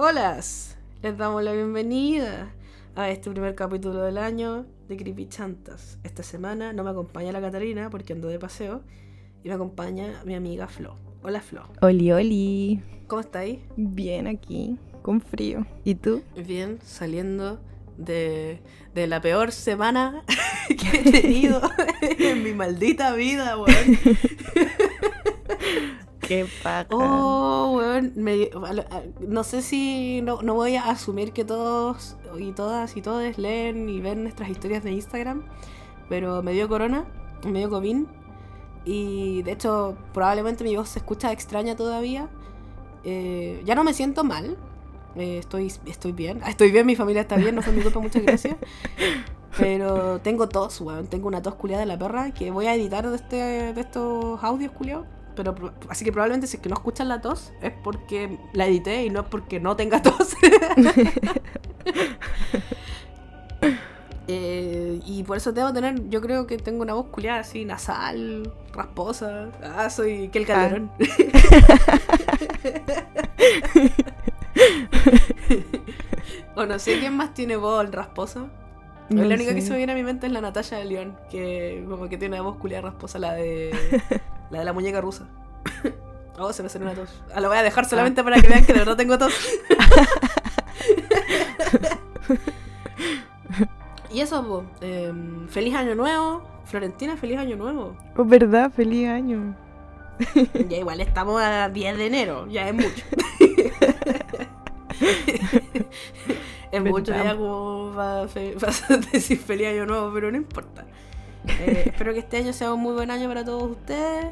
Hola, les damos la bienvenida a este primer capítulo del año de Creepy Chantas. Esta semana no me acompaña la Catalina porque ando de paseo y me acompaña mi amiga Flo. Hola Flo. Oli, oli. ¿Cómo estáis? Bien aquí, con frío. ¿Y tú? Bien, saliendo de, de la peor semana que he tenido en mi maldita vida, weón. Qué paja. Oh, weón, me- no sé si no, no voy a asumir que todos y todas y todos leen y ven nuestras historias de Instagram, pero me dio corona, me dio COVID y de hecho probablemente mi voz se escucha extraña todavía. Eh, ya no me siento mal, eh, estoy, estoy bien, Ah, estoy bien, mi familia está bien, no fue mi culpa, muchas gracias. Pero tengo tos, weón, tengo una tos culiada de la perra que voy a editar de, este, de estos audios culiados. Pero, así que probablemente si es que no escuchan la tos es porque la edité y no es porque no tenga tos. Eh, y por eso debo tener, yo creo que tengo una voz culiada así, nasal, rasposa. Ah, soy Kel Calderón. o no sé quién más tiene voz rasposa. No la única que se me viene a mi mente es la Natalia de León, que como que tiene una voz culiada rasposa, la de la de la muñeca rusa. Oh, se me salió una tos. Ah, lo voy a dejar solamente para que vean que de verdad tengo tos. y eso, po, em, feliz año nuevo. Florentina, feliz año nuevo. Oh, verdad, feliz año. Ya igual estamos a 10 de enero, ya es mucho. Es mucho ya como para decir feliz año nuevo, pero no importa. Eh, espero que este año sea un muy buen año para todos ustedes,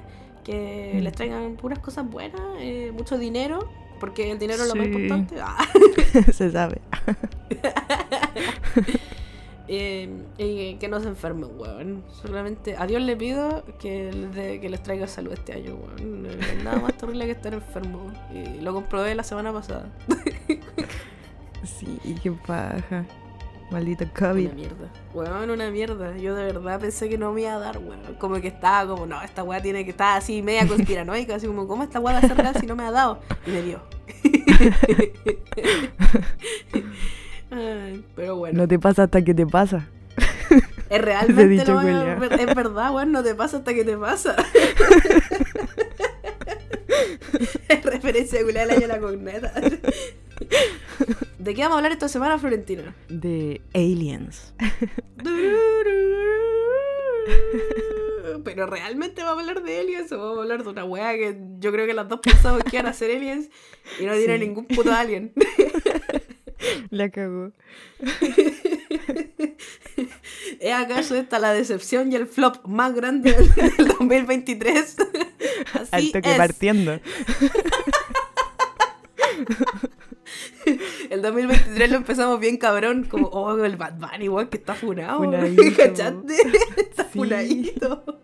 que Mm. les traigan puras cosas buenas, eh, mucho dinero, porque el dinero es lo más importante. Ah. se sabe. Eh, y que no se enfermen, weón. Solamente a Dios le pido que que les traiga salud este año, weón. Nada más terrible que estar enfermo. Y lo comprobé la semana pasada. Sí, qué paja. Maldito COVID. Una mierda. Weón, una mierda. Yo de verdad pensé que no me iba a dar, weón. Como que estaba como, no, esta weá tiene que estar así media conspiranoica, así como, ¿cómo esta weá va a ser real si no me ha dado? Y me dio. Ay, pero bueno. No te pasa hasta que te pasa. Es realmente no, es, verdad, weón, no te pasa hasta que te pasa. es referencia culiao del año la cogneta. ¿De qué vamos a hablar esta semana, Florentina? De aliens. Pero realmente vamos a hablar de aliens o vamos a hablar de una weá que yo creo que las dos pensamos que iban a ser aliens y no tiene Sí. ningún puto alien. La cagó. ¿Es acaso esta la decepción y el flop más grande del, del 2023? Así Alto que es. partiendo. El 2023 lo empezamos bien cabrón, como, oh, el Bad Bunny, weón, que está funado. Está Sí. funadito.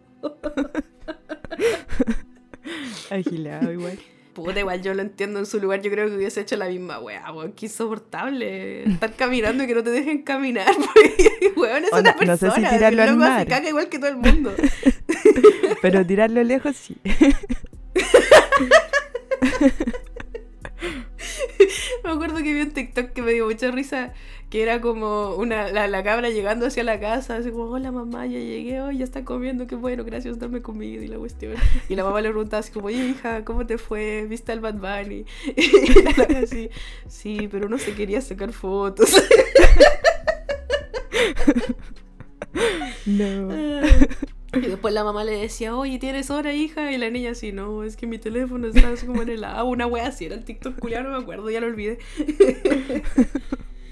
Agilado igual. Puta, igual yo lo entiendo en su lugar, yo creo que hubiese hecho la misma weá, weón, qué insoportable estar caminando y que no te dejen caminar, porque, weón, es O una no- no sé si persona, tirarlo al loco se caga igual que todo el mundo. Pero tirarlo lejos sí. Me acuerdo que vi un TikTok que me dio mucha risa, que era como una, la, la cabra llegando hacia la casa, así como, hola mamá, ya llegué, hoy ya está comiendo, qué bueno, gracias, dame comida y la cuestión. Y la mamá le preguntaba así como, oye hija, ¿cómo te fue? ¿Viste al Bad Bunny? Y la así, sí, pero no se quería sacar fotos. No. Y después la mamá le decía, oye, ¿tienes hora, hija? Y la niña así, no, es que mi teléfono está así como en el agua, una wea así, era el TikTok culiao, no me acuerdo, ya lo olvidé.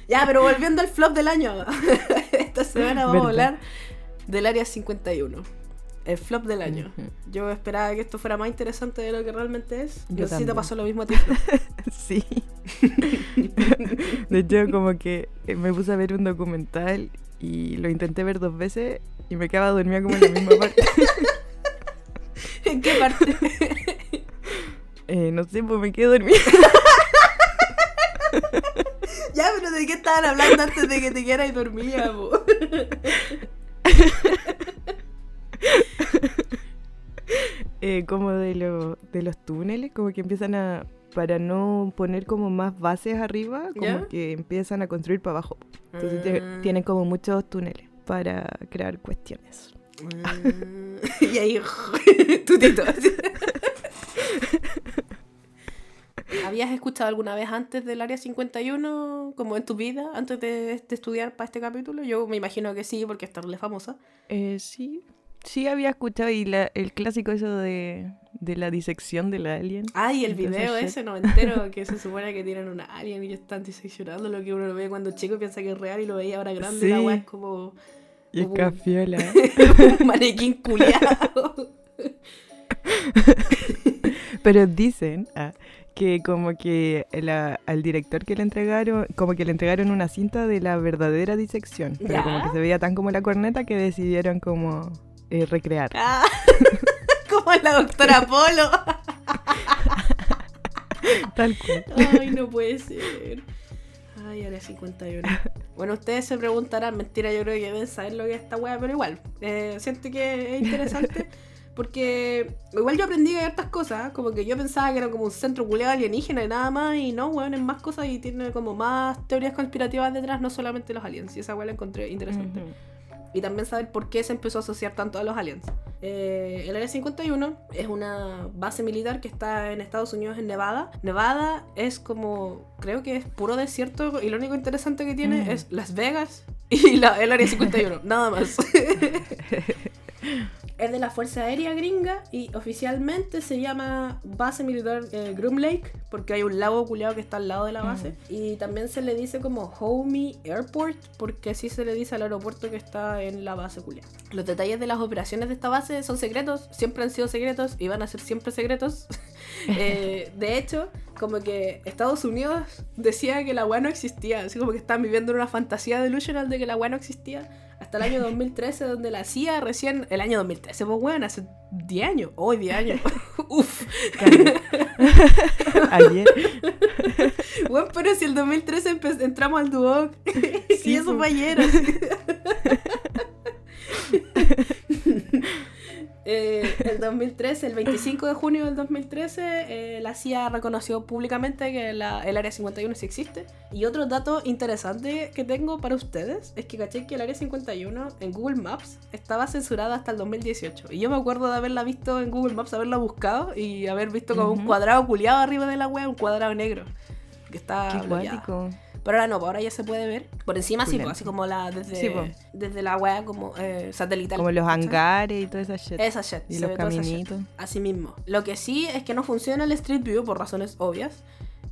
ya, pero volviendo al flop del año. Esta semana vamos a hablar del Área 51. El flop del año. Yo esperaba que esto fuera más interesante de lo que realmente es. Yo no sé si te pasó lo mismo a ti. Sí. De hecho, como que eh, me puse a ver un documental y lo intenté ver dos veces y me quedaba dormida como en la misma parte. ¿En qué parte? Eh, no sé, pues me quedé dormida. ya, pero ¿de qué estaban hablando antes de que te quedaras dormida, po? eh, como de, lo- de los túneles, como que empiezan a para no poner como más bases arriba, como ¿Ya? que empiezan a construir para abajo. Entonces Ah. tienen como muchos túneles para crear cuestiones. Ah, y ahí, tutito. ¿Habías escuchado alguna vez antes del Área 51, como en tu vida, antes de, de estudiar para este capítulo? Yo me imagino que sí, porque es tan famosa. Eh, sí, sí había escuchado y la- el clásico eso de, de la disección de la alien. Ah, y el Entonces, video shit. ese noventero que se supone que tienen una alien y que están diseccionando lo que uno lo ve cuando chico y piensa que es real y lo veía ahora grande. La Sí. weá es como Y es cafiola. un manequín culiado. Pero dicen ah, que como que la- al director que le entregaron, como que le entregaron una cinta de la verdadera disección. Pero ¿Ya? como que se veía tan como la corneta que decidieron como eh, recrear. Ah, como la doctora Polo. Tal cual. Ay, no puede ser. Ay, área 51. Bueno, ustedes se preguntarán, mentira, yo creo que deben saber lo que es esta wea, pero igual, eh, siento que es interesante porque igual yo aprendí que hay hartas cosas, como que yo pensaba que era como un centro culeado alienígena y nada más, y no, weón, es más cosas y tiene como más teorías conspirativas detrás, no solamente los aliens, y esa wea la encontré interesante. Y también saber por qué se empezó a asociar tanto a los aliens. Eh, el Área 51 es una base militar que está en Estados Unidos, en Nevada. Nevada es como, creo que es puro desierto y lo único interesante que tiene Mm. es Las Vegas y la- el Área 51, nada más. es de la Fuerza Aérea Gringa y oficialmente se llama Base Militar eh, Groom Lake porque hay un lago culeado que está al lado de la base. Y también se le dice como Homey Airport porque así se le dice al aeropuerto que está en la base culeada. Los detalles de las operaciones de esta base son secretos, siempre han sido secretos y van a ser siempre secretos. Eh, de hecho, como que Estados Unidos decía que la weá no existía, así como que estaban viviendo en una fantasía delusional de que la weá no existía hasta el año 2013, donde la CIA recién, el año 2013, pues weón, hace 10 años, hoy 10 años, uff, Ayer. weón, pero si el 2013 empe- entramos al Duoc, y Sí, eso po. fue ayer. Eh, el 2013, el 25 de junio del 2013, eh, la CIA reconoció públicamente que la- el Área 51 sí existe. Y otro dato interesante que tengo para ustedes es que caché que el Área 51 en Google Maps estaba censurada hasta el 2018. Y yo me acuerdo de haberla visto en Google Maps, haberla buscado y haber visto como un Ujú. cuadrado culiado arriba de la web, un cuadrado negro. Que está Qué. Pero ahora no, pues ahora ya se puede ver. Por encima sí, pues, así como la desde, Sí, pues. desde la web como eh, satelital. Como los hangares y toda esa shit. Esa shit. y se los caminitos. Así mismo. Lo que sí es que no funciona el Street View por razones obvias.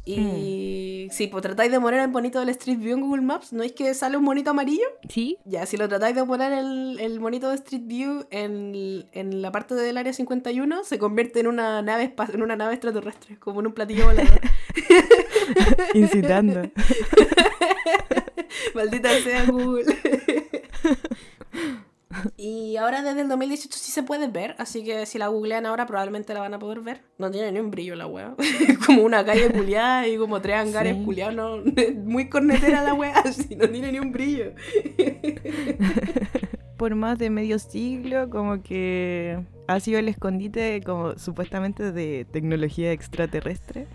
Y Mm. si pues, tratáis de poner el monito del Street View en Google Maps, ¿no es que sale un monito amarillo? Sí. Ya, si lo tratáis de poner el, el monito de Street View en, en la parte del área 51, se convierte en una nave en una nave extraterrestre, como en un platillo volador. Incitando. Maldita sea Google. y ahora desde el 2018 sí se puede ver, así que si la googlean ahora probablemente la van a poder ver. No tiene ni un brillo la wea. como una calle culiada y como tres hangares Sí. culiados. No, muy cornetera la wea, así no tiene ni un brillo. Por más de medio siglo, como que ha sido el escondite como supuestamente de tecnología extraterrestre.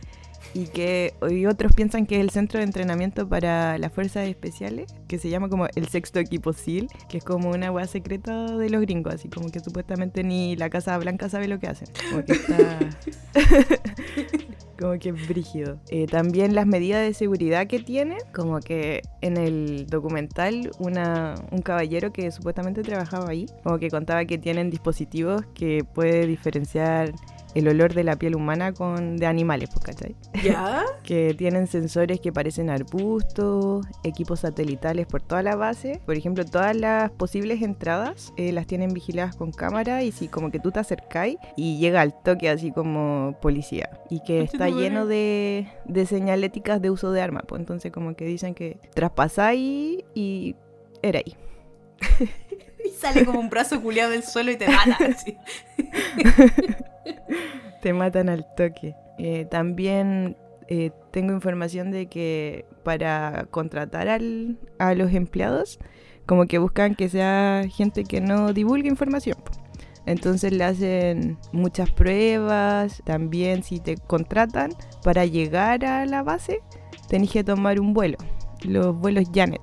Y que hoy otros piensan que es el centro de entrenamiento para las fuerzas especiales, que se llama como el sexto equipo SEAL, que es como una weá secreta de los gringos, así como que supuestamente ni la Casa Blanca sabe lo que hacen. Como que está. como que es brígido. Eh, también las medidas de seguridad que tiene, como que en el documental una, un caballero que supuestamente trabajaba ahí, como que contaba que tienen dispositivos que puede diferenciar el olor de la piel humana con de animales, pues, ¿cachai? ¿Ya? Que tienen sensores que parecen arbustos, equipos satelitales por toda la base. Por ejemplo, todas las posibles entradas eh, las tienen vigiladas con cámara y si como que tú te acercáis y llega al toque así como policía. Y que está lleno de, de señaléticas de uso de arma. Pues entonces como que dicen que traspasáis y era ahí. Sale como un brazo culiado del suelo y te mata. así. Te matan al toque. Eh, también eh, tengo información de que para contratar al- a los empleados, como que buscan que sea gente que no divulgue información. Entonces le hacen muchas pruebas, también si te contratan para llegar a la base, tenés que tomar un vuelo, los vuelos Janet.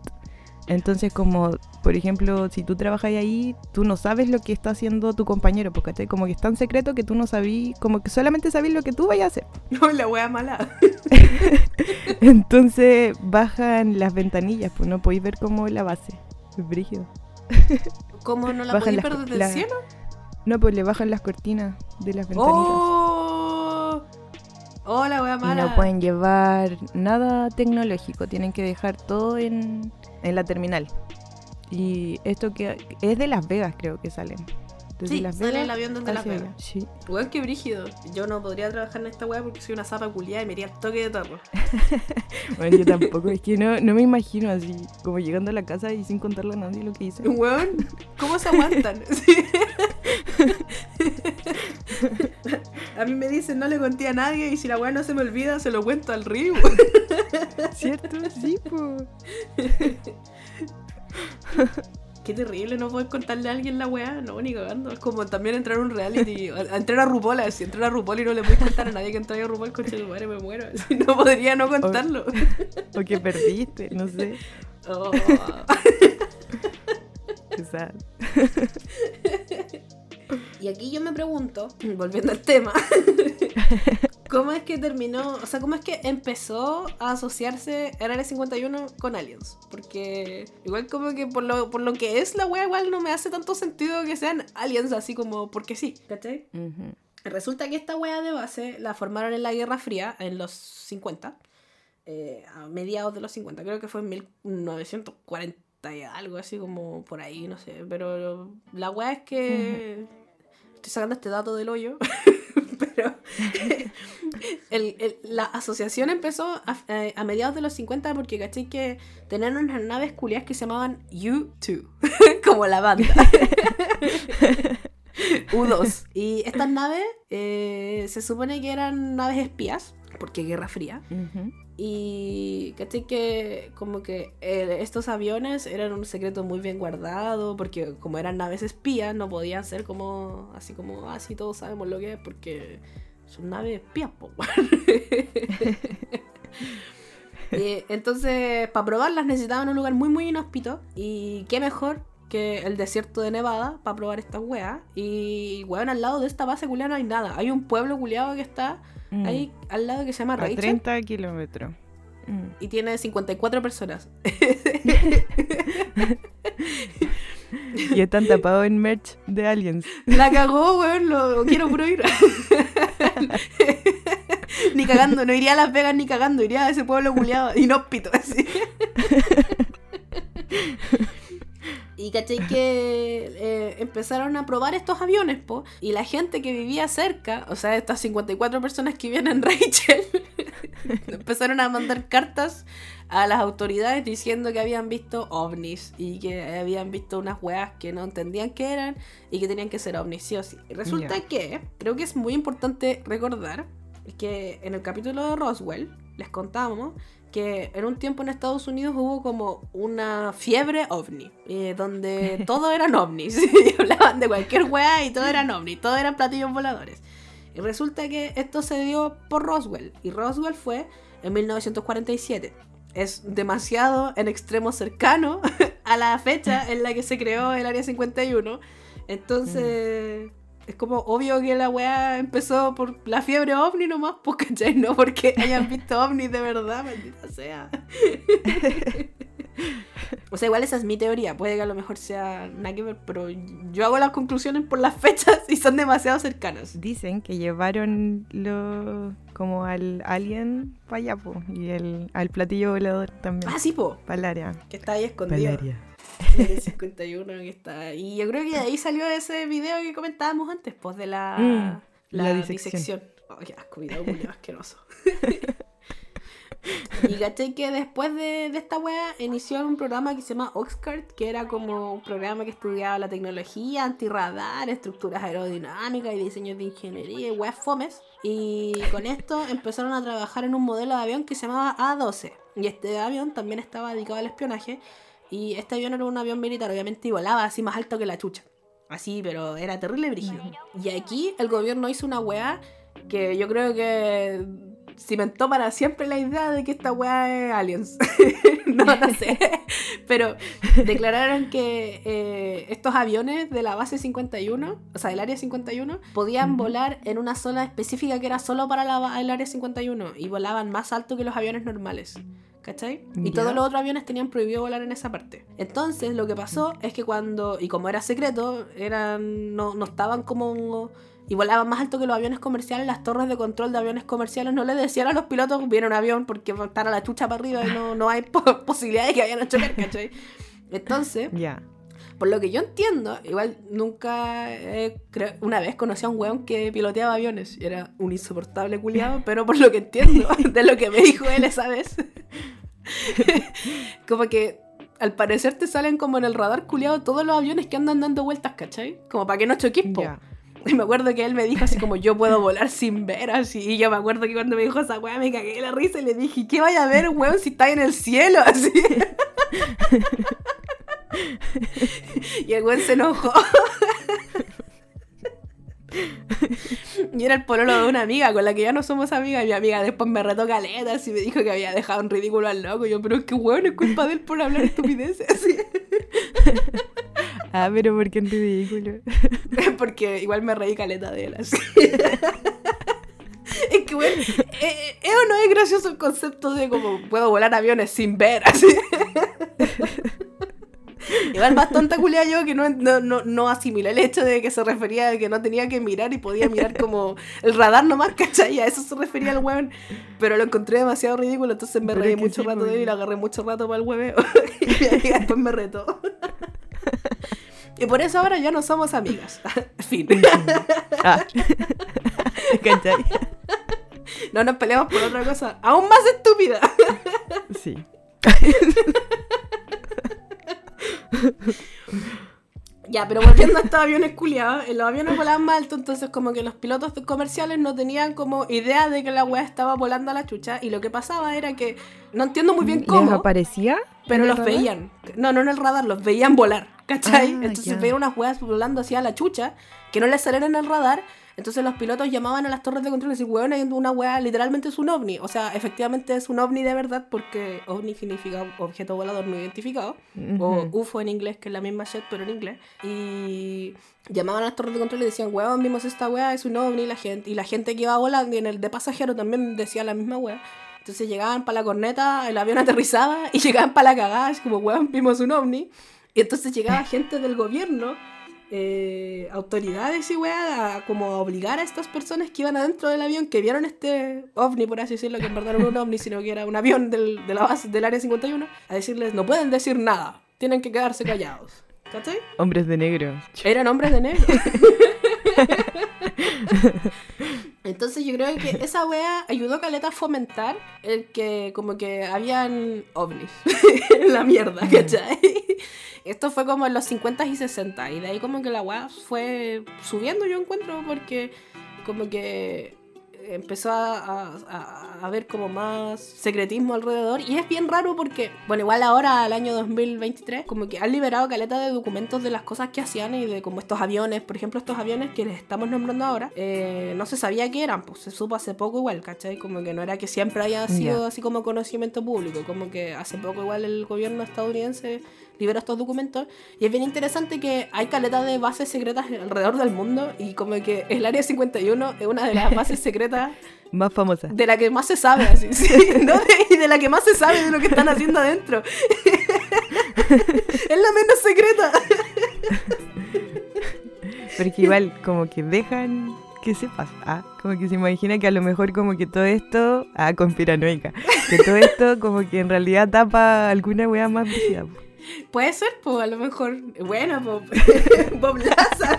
Entonces como, por ejemplo, si tú trabajas ahí, tú no sabes lo que está haciendo tu compañero, porque como que es tan secreto que tú no sabís, como que solamente sabes lo que tú vayas a hacer. No, la wea mala. Entonces bajan las ventanillas, pues no podéis ver como la base. Es brígido. ¿Cómo no la Bajan podéis ver desde la- el cielo? No, pues le bajan las cortinas de las ventanitas. ¡Oh! ¡Oh, la wea Y mala! no pueden llevar nada tecnológico, tienen que dejar todo en, en la terminal. Y esto que es de Las Vegas, creo que salen. Desde Sí, Las sale Vegas el avión desde Las Vegas. Sí. Weón, qué brígido. Yo no podría trabajar en esta weá porque soy una zapa culiada y me iría al toque de terror. Bueno, yo tampoco, es que no, no me imagino así, como llegando a la casa y sin contarle a nadie lo que hice. Weón, ¿cómo se aguantan? A mí me dicen no le conté a nadie y si la weá no se me olvida se lo cuento al río. ¿Cierto? Sí, pues. Qué terrible no poder contarle a alguien la weá, no, ni cagando. Es como también entrar a un reality, a, a entrar a RuPaul, así, entrar a RuPaul y no le puedes contar a nadie que entré a RuPaul, concha de madre, me muero. Así, no podría no contarlo. O que perdiste, no sé. Oh. Y aquí yo me pregunto, volviendo al tema, ¿cómo es que terminó, o sea, cómo es que empezó a asociarse el Área 51 con Aliens? Porque igual como que por lo, por lo que es la wea, igual no me hace tanto sentido que sean aliens así como porque sí, ¿cachai? Resulta que esta wea de base la formaron en la Guerra Fría, en los 50, eh, a mediados de los 50, creo que fue en 1940 y algo así como por ahí, no sé, pero la wea es que... Estoy sacando este dato del hoyo, pero el- el- la asociación empezó a, eh, a mediados de los 50 porque caché que tenían unas naves culiadas que se llamaban U2, como la banda. U2. Y estas naves eh, se supone que eran naves espías, porque Guerra Fría. Ujú. Y caché que como que eh, estos aviones eran un secreto muy bien guardado, porque como eran naves espías, no podían ser como así como así todos sabemos lo que es, porque son naves espías, po. Y entonces, para probarlas necesitaban un lugar muy muy inhóspito. Y qué mejor que el desierto de Nevada para probar estas weas. Y weón, al lado de esta base culiada no hay nada. Hay un pueblo culiado que está Mm. ahí al lado que se llama A Rachel. 30 kilómetros. Mm. Y tiene 54 personas. Y están tapados en merch de aliens. La cagó, weón, lo quiero puro ir. ni cagando, no iría a Las Vegas ni cagando, iría a ese pueblo culiado, inhóspito, así. Y caché que eh, empezaron a probar estos aviones, po. Y la gente que vivía cerca, o sea, estas 54 personas que vivían en Rachel, empezaron a mandar cartas a las autoridades diciendo que habían visto ovnis y que habían visto unas weas que no entendían qué eran y que tenían que ser ovnis, sí o sí. Y resulta que creo que es muy importante recordar que en el capítulo de Roswell les contábamos que en un tiempo en Estados Unidos hubo como una fiebre ovni, eh, donde todo eran ovnis, y hablaban de cualquier wea y todo eran ovnis, todo eran platillos voladores. Y resulta que esto se dio por Roswell, y Roswell fue en 1947. Es demasiado en extremo cercano a la fecha en la que se creó el Área 51. Entonces, es como obvio que la weá empezó por la fiebre ovni nomás, pues, ¿cachai? No porque hayan visto ovnis de verdad, maldita sea. o sea, igual esa es mi teoría, puede que a lo mejor sea nada que ver, pero yo hago las conclusiones por las fechas y son demasiado cercanas. Dicen que llevaron lo, como al alien para allá, po, y el, al platillo volador también. Ah, sí, po, Para el área. que está ahí escondido. área. El 51 que está. Y yo creo que de ahí salió ese video que comentábamos antes, pues de la, Mm, la, la disección. disección. Oh, qué asco, video culiao asqueroso. y caché que después de, de esta wea inició un programa que se llama Oxcart, que era como un programa que estudiaba la tecnología, antirradar, estructuras aerodinámicas y diseños de ingeniería y weas fomes. Y con esto empezaron a trabajar en un modelo de avión que se llamaba A12. Y este avión también estaba dedicado al espionaje. Y este avión era un avión militar, obviamente, y volaba así más alto que la chucha. Así, pero era terrible brígido. Y aquí el gobierno hizo una weá que yo creo que cimentó para siempre la idea de que esta weá es aliens. no, no sé. Pero declararon que eh, estos aviones de la base 51, o sea, del área 51, podían volar en una zona específica que era solo para la el área 51 y volaban más alto que los aviones normales. ¿Cachai? Y todos los otros aviones tenían prohibido volar en esa parte. Entonces, lo que pasó es que cuando, y como era secreto, eran no, no estaban como y volaban más alto que los aviones comerciales, las torres de control de aviones comerciales no le decían a los pilotos viene un avión porque estar a la chucha para arriba y no, no hay po- posibilidad de que vayan a chocar, ¿cachai? Entonces, Ya. por lo que yo entiendo, igual nunca, eh, una vez conocí a un weón que piloteaba aviones y era un insoportable culiado, pero por lo que entiendo de lo que me dijo él esa vez, como que al parecer te salen como en el radar culiado todos los aviones que andan dando vueltas, ¿cachai? Como para que no choquís, po. Ya. Y me acuerdo que él me dijo así como yo puedo volar sin ver así. Y yo me acuerdo que cuando me dijo esa weá me cagué de la risa y le dije, ¿qué vaya a ver, weón, si está en el cielo? Así. y el weón se enojó. y era el pololo de una amiga con la que ya no somos amigas. Y mi amiga después me retó caletas y me dijo que había dejado un ridículo al loco. Y yo, pero es que weón, es culpa de él por hablar estupideces. Ah, pero ¿por qué en ridículo? Porque igual me reí caleta de él, así. es que, bueno, eh, ¿es o no es gracioso el concepto de como puedo volar aviones sin ver, así? Igual más tonta culia yo que no, no, no, no asimilé el hecho de que se refería a que no tenía que mirar y podía mirar como el radar nomás, ¿cachai? A eso se refería el weón. Pero lo encontré demasiado ridículo, entonces me Pero reí es mucho sí, rato pues. de él y lo agarré mucho rato para el hueveo. y después me retó. Y por eso ahora ya no somos amigas. fin. Ah. ¿Cachai? No nos peleamos por otra cosa aún más estúpida. Sí. Ya, pero volviendo a estos aviones culiados, los aviones volaban más alto, entonces como que los pilotos comerciales no tenían como idea de que la weá estaba volando a la chucha, y lo que pasaba era que, no entiendo muy bien ¿Les cómo, aparecía? Pero los radar? veían. No, no en el radar, los veían volar, ¿cachai? Ah, entonces ya. veían unas weas volando hacia la chucha, que no les salían en el radar, entonces los pilotos llamaban a las torres de control y decían, weón, hay una wea, literalmente es un ovni, o sea, efectivamente es un ovni de verdad, porque ovni significa objeto volador no identificado, o Ujú. UFO en inglés, que es la misma shit, pero en inglés. Y llamaban a las torres de control y decían, weón, vimos esta weá, es un ovni, la gente, y la gente que iba volando, y en el de pasajero también decía la misma weá. Entonces llegaban para la corneta, el avión aterrizaba, y llegaban para la cagada, como, weón, vimos un ovni. Y entonces llegaba gente del gobierno, eh, autoridades y weá, a como a obligar a estas personas que iban adentro del avión, que vieron este ovni, por así decirlo, que en verdad no era un ovni, sino que era un avión del, de la base del área 51, a decirles, no pueden decir nada, tienen que quedarse callados. ¿Cachai? Hombres de negro. Eran hombres de negro. Entonces yo creo que esa wea ayudó a Caleta a fomentar el que como que habían ovnis en la mierda, ¿cachai? Esto fue como en los 50 y 60 y de ahí como que la wea fue subiendo yo encuentro porque como que empezó a, a, a- haber como más secretismo alrededor y es bien raro porque, bueno, igual ahora al año 2023 como que han liberado caleta de documentos de las cosas que hacían y de como estos aviones, por ejemplo estos aviones que les estamos nombrando ahora, eh, no se sabía qué eran, pues se supo hace poco igual, ¿cachai? Como que no era que siempre haya sido así como conocimiento público, como que hace poco igual el gobierno estadounidense liberó estos documentos y es bien interesante que hay caleta de bases secretas alrededor del mundo y como que el área 51 es una de las bases secretas Más famosa. de la que más se sabe, así, sí, ¿no? De- y de la que más se sabe de lo que están haciendo adentro. es la menos secreta. Porque igual como que dejan que sepas. Ah, como que se imagina que a lo mejor como que todo esto... Ah, conspiranoica. Que todo esto como que en realidad tapa alguna wea más po. Puede ser, pues, a lo mejor. Bueno, pues. Bob Lazar.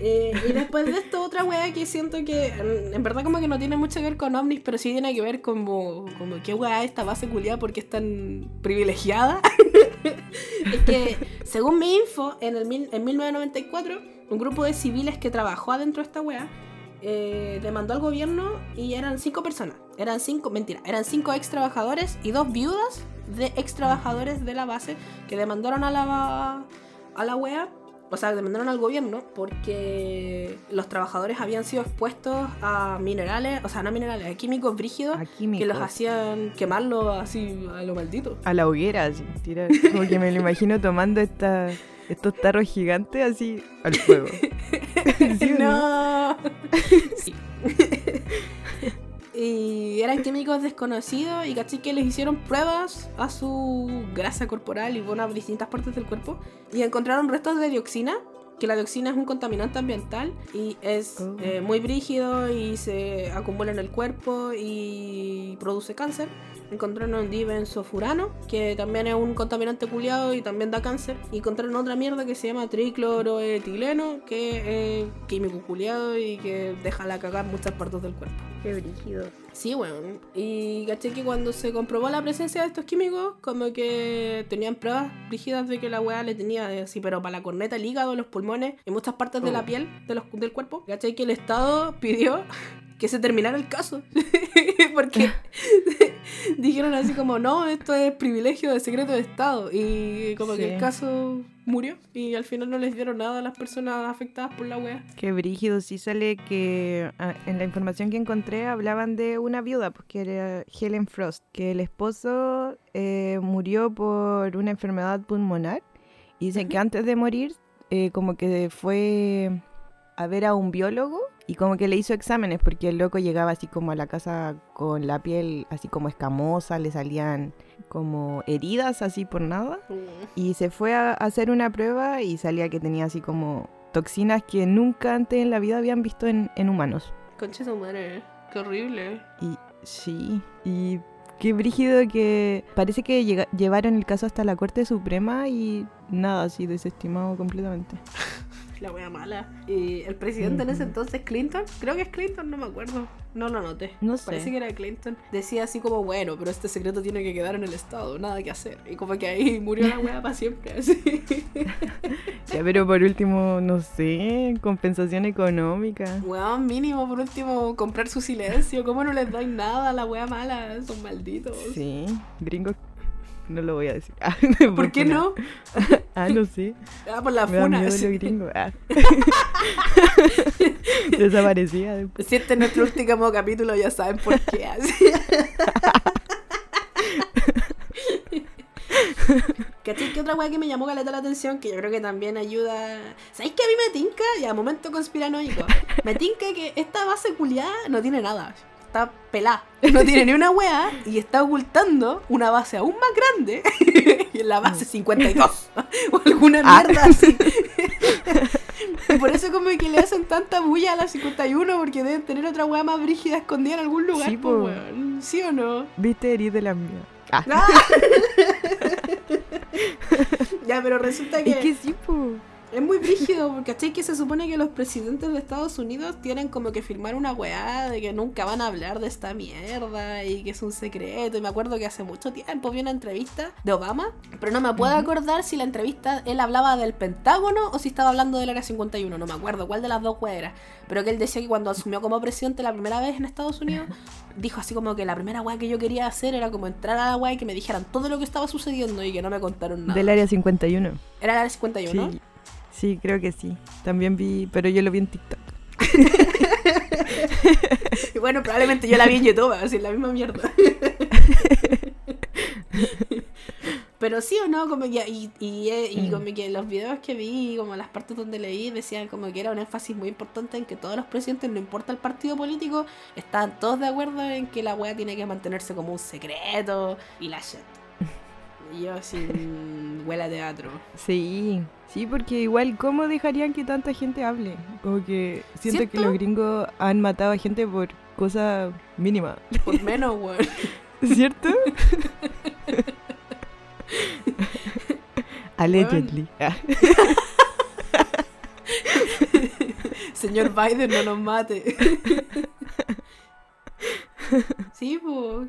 Eh, y después de esto, otra wea que siento que en, en verdad como que no tiene mucho que ver con ovnis, pero sí tiene que ver como, como qué wea es esta base culiada porque es tan privilegiada. es que, según mi info, en, el mil- en 1994, un grupo de civiles que trabajó adentro de esta wea eh, demandó al gobierno y eran cinco personas. Eran cinco, mentira, eran cinco ex trabajadores y dos viudas de ex trabajadores de la base que demandaron a la, a la wea o sea, demandaron al gobierno porque los trabajadores habían sido expuestos a minerales, o sea, no minerales, a químicos brígidos A que los hacían quemarlo así a lo maldito. A la hoguera, así, tira- como que me lo imagino tomando esta, estos tarros gigantes así al fuego. ¿Sí o no. Sí. y eran químicos desconocidos y caché que les hicieron pruebas a su grasa corporal y bueno, a distintas partes del cuerpo y encontraron restos de dioxina que la dioxina es un contaminante ambiental y es Oh. eh, muy brígido y se acumula en el cuerpo y produce cáncer. Encontraron un dibenzofurano, que también es un contaminante culiado y también da cáncer. Y encontraron otra mierda que se llama tricloroetileno, que es químico culiado y que deja la cagar muchas partes del cuerpo. Qué brígido. Sí, bueno. Y caché que cuando se comprobó la presencia de estos químicos, como que tenían pruebas rígidas de que la weá le tenía eh, así, pero para la corneta, el hígado, los pulmones y muchas partes de la Oh. piel de los, del cuerpo. Caché que el Estado pidió que se terminara el caso. Porque dijeron así como, no, esto es privilegio de secreto de Estado. Y como que el caso murió y al final no les dieron nada a las personas afectadas por la weá. Qué brígido, sí sale que ah, en la información que encontré hablaban de una viuda, pues que era Helen Frost, que el esposo eh, murió por una enfermedad pulmonar y dicen que antes de morir eh, como que fue a ver a un biólogo y como que le hizo exámenes porque el loco llegaba así como a la casa con la piel así como escamosa, le salían como heridas así por nada. Y se fue a hacer una prueba y salía que tenía así como toxinas que nunca antes en la vida habían visto en, en humanos. Concha su madre, qué horrible. Y sí, y qué brígido que parece que llega- llevaron el caso hasta la Corte Suprema y nada, así desestimado completamente. La wea mala. Y el presidente en ese entonces, Clinton, creo que es Clinton, no me acuerdo. No lo anoté. No sé. Parece que era Clinton. Decía así como, bueno, pero este secreto tiene que quedar en el Estado, nada que hacer. Y como que ahí murió la wea para siempre. Así. Ya, pero por último, no sé, compensación económica. Weón, mínimo, por último, comprar su silencio. ¿Cómo no les doy nada a la wea mala? Son malditos. Sí, gringos, no lo voy a decir. Ah, ¿Por qué no? Ah, no sé. Ah, por la Me da funa. miedo sí. los gringos. Ah. Desaparecía después. Si este es nuestro último capítulo, ya saben por qué. ¿Cachai? ¿Qué otra weá que me llamó caleta la atención? Que yo creo que también ayuda. ¿Sabéis que a mí me tinca? Ya, momento conspiranoico. Me tinca que esta base culiada no tiene nada. Está pelada. No tiene ni una weá y está ocultando una base aún más grande. y en la base 52. o alguna Ah. mierda así. Y por eso como que le hacen tanta bulla a la 51 porque deben tener otra weá más brígida escondida en algún lugar, Sí, po, weón. ¿Sí o no? Viste herir de la mía. Ah. ¡Ah! ya, pero resulta que Es que sí, po. Es muy brígido, porque ¿cachai? Que se supone que los presidentes de Estados Unidos tienen como que firmar una weá de que nunca van a hablar de esta mierda y que es un secreto. Y me acuerdo que hace mucho tiempo vi una entrevista de Obama, pero no me puedo acordar si la entrevista él hablaba del Pentágono o si estaba hablando del Área 51. No me acuerdo cuál de las dos weas era. Pero que él decía que cuando asumió como presidente la primera vez en Estados Unidos, dijo así como que la primera weá que yo quería hacer era como entrar a la weá y que me dijeran todo lo que estaba sucediendo y que no me contaron nada. Del área 51. Era el Área 51, Sí. Sí, creo que sí. También vi, pero yo lo vi en TikTok. Y bueno, probablemente yo la vi en YouTube, así la misma mierda. Pero sí o no, como que, y, y, eh, y Mm. como que los videos que vi, como las partes donde leí, decían como que era un énfasis muy importante en que todos los presidentes, no importa el partido político, estaban todos de acuerdo en que la wea tiene que mantenerse como un secreto y la shit. Y yo así, mm, huele a teatro. Sí, sí, porque igual, ¿cómo dejarían que tanta gente hable? Como que siento que los gringos han matado a gente por cosas mínimas, Por menos, weón. ¿cierto? Allegedly. Señor Biden, no nos mate. Sí, pues,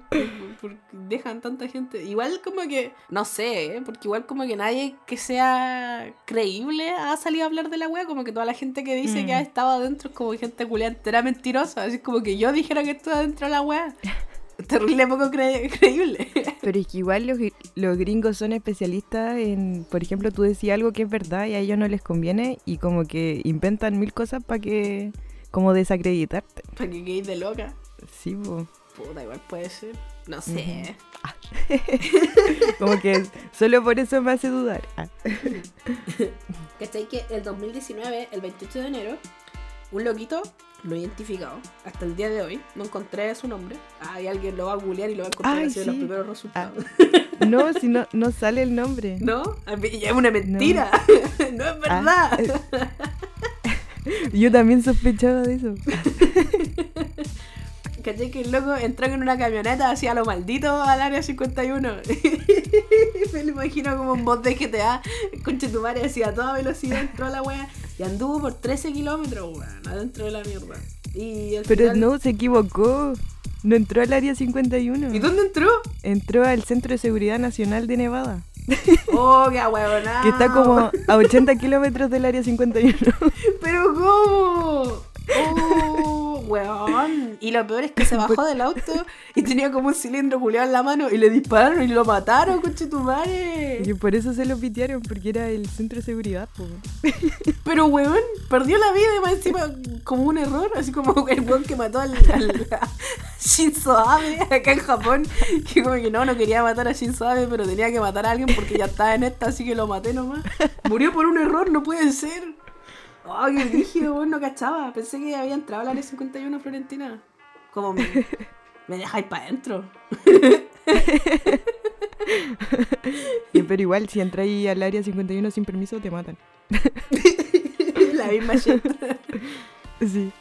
dejan tanta gente. Igual como que, no sé, ¿eh? porque igual como que nadie que sea creíble ha salido a hablar de la wea, como que toda la gente que dice que ha mm. estado adentro es como gente culia entera mentirosa, así como que yo dijera que estoy adentro de la wea. Terrible poco creíble. Pero es que igual los, los, gringos son especialistas en, por ejemplo, tú decías algo que es verdad y a ellos no les conviene y como que inventan mil cosas para que, como desacreditarte. Para que quedes de loca. Sí, pues. Puta, igual puede ser. No sé. como que solo por eso me hace dudar. Ah. ¿Cachai? Que el 2019, el 28 de enero, un loquito lo he identificado hasta el día de hoy. No encontré su nombre. Hay alguien lo va a googlear y lo va a encontrar así los primeros resultados. Ah. No, si no, no sale el nombre. ¿No? Es una mentira. No, es verdad. Ah. Yo también sospechaba de eso. ¿Cachai? Que el loco entró en una camioneta hacia lo maldito al área 51. Me lo imagino como un bot de GTA. Conche tu madre a toda velocidad entró a la wea y anduvo por 13 kilómetros, weón, adentro de la mierda. Y Pero no, se equivocó. No entró al área 51. ¿Y dónde entró? Entró al Centro de Seguridad Nacional de Nevada. Oh, qué huevona. Que está como a 80 kilómetros del área 51. ¿Pero cómo? Oh, weón. Y lo peor es que se bajó del auto y tenía como un cilindro culeado en la mano y le dispararon y lo mataron, coche tu madre. Y por eso se lo pitearon, porque era el centro de seguridad, Pero weón, perdió la vida y más encima como un error, así como el weón que mató al, Shinzo Abe acá en Japón. Que como que no, no quería matar a Shinzo Abe, pero tenía que matar a alguien porque ya estaba en esta, así que lo maté nomás. Murió por un error, no puede ser. Oh, qué rígido, no cachaba. Pensé que había entrado al área 51 Florentina. Como me, me dejáis para adentro. pero igual, si entráis al área 51 sin permiso, te matan. La misma shit. Sí.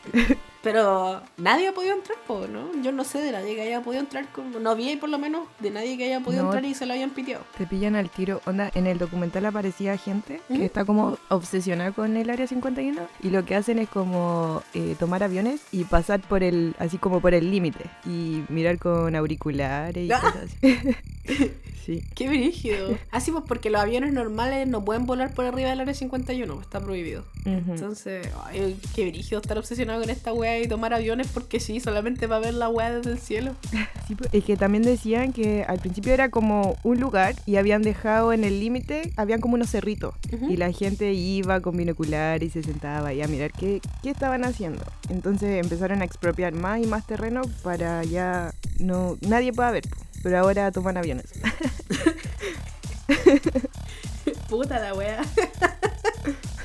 Pero nadie ha podido entrar, ¿no? Yo no sé de nadie que haya podido entrar, como, no vi por lo menos de nadie que haya podido entrar y se lo hayan piteado. Te pillan al tiro. Onda, en el documental aparecía gente que está como obsesionada con el área 51 y lo que hacen es como eh, tomar aviones y pasar por el, así como por el límite y mirar con auriculares y cosas así. Sí. Qué brígido. Así ah, pues porque los aviones normales no pueden volar por arriba del área 51, está prohibido. Entonces, ay, qué brígido estar obsesionado con esta wea y tomar aviones porque sí, solamente va a ver la wea desde el cielo. Sí, pues, es que también decían que al principio era como un lugar y habían dejado en el límite, habían como unos cerritos y la gente iba con binocular y se sentaba ahí a mirar qué, qué estaban haciendo. Entonces empezaron a expropiar más y más terreno para ya no nadie pueda ver pero ahora toman aviones. Puta la wea.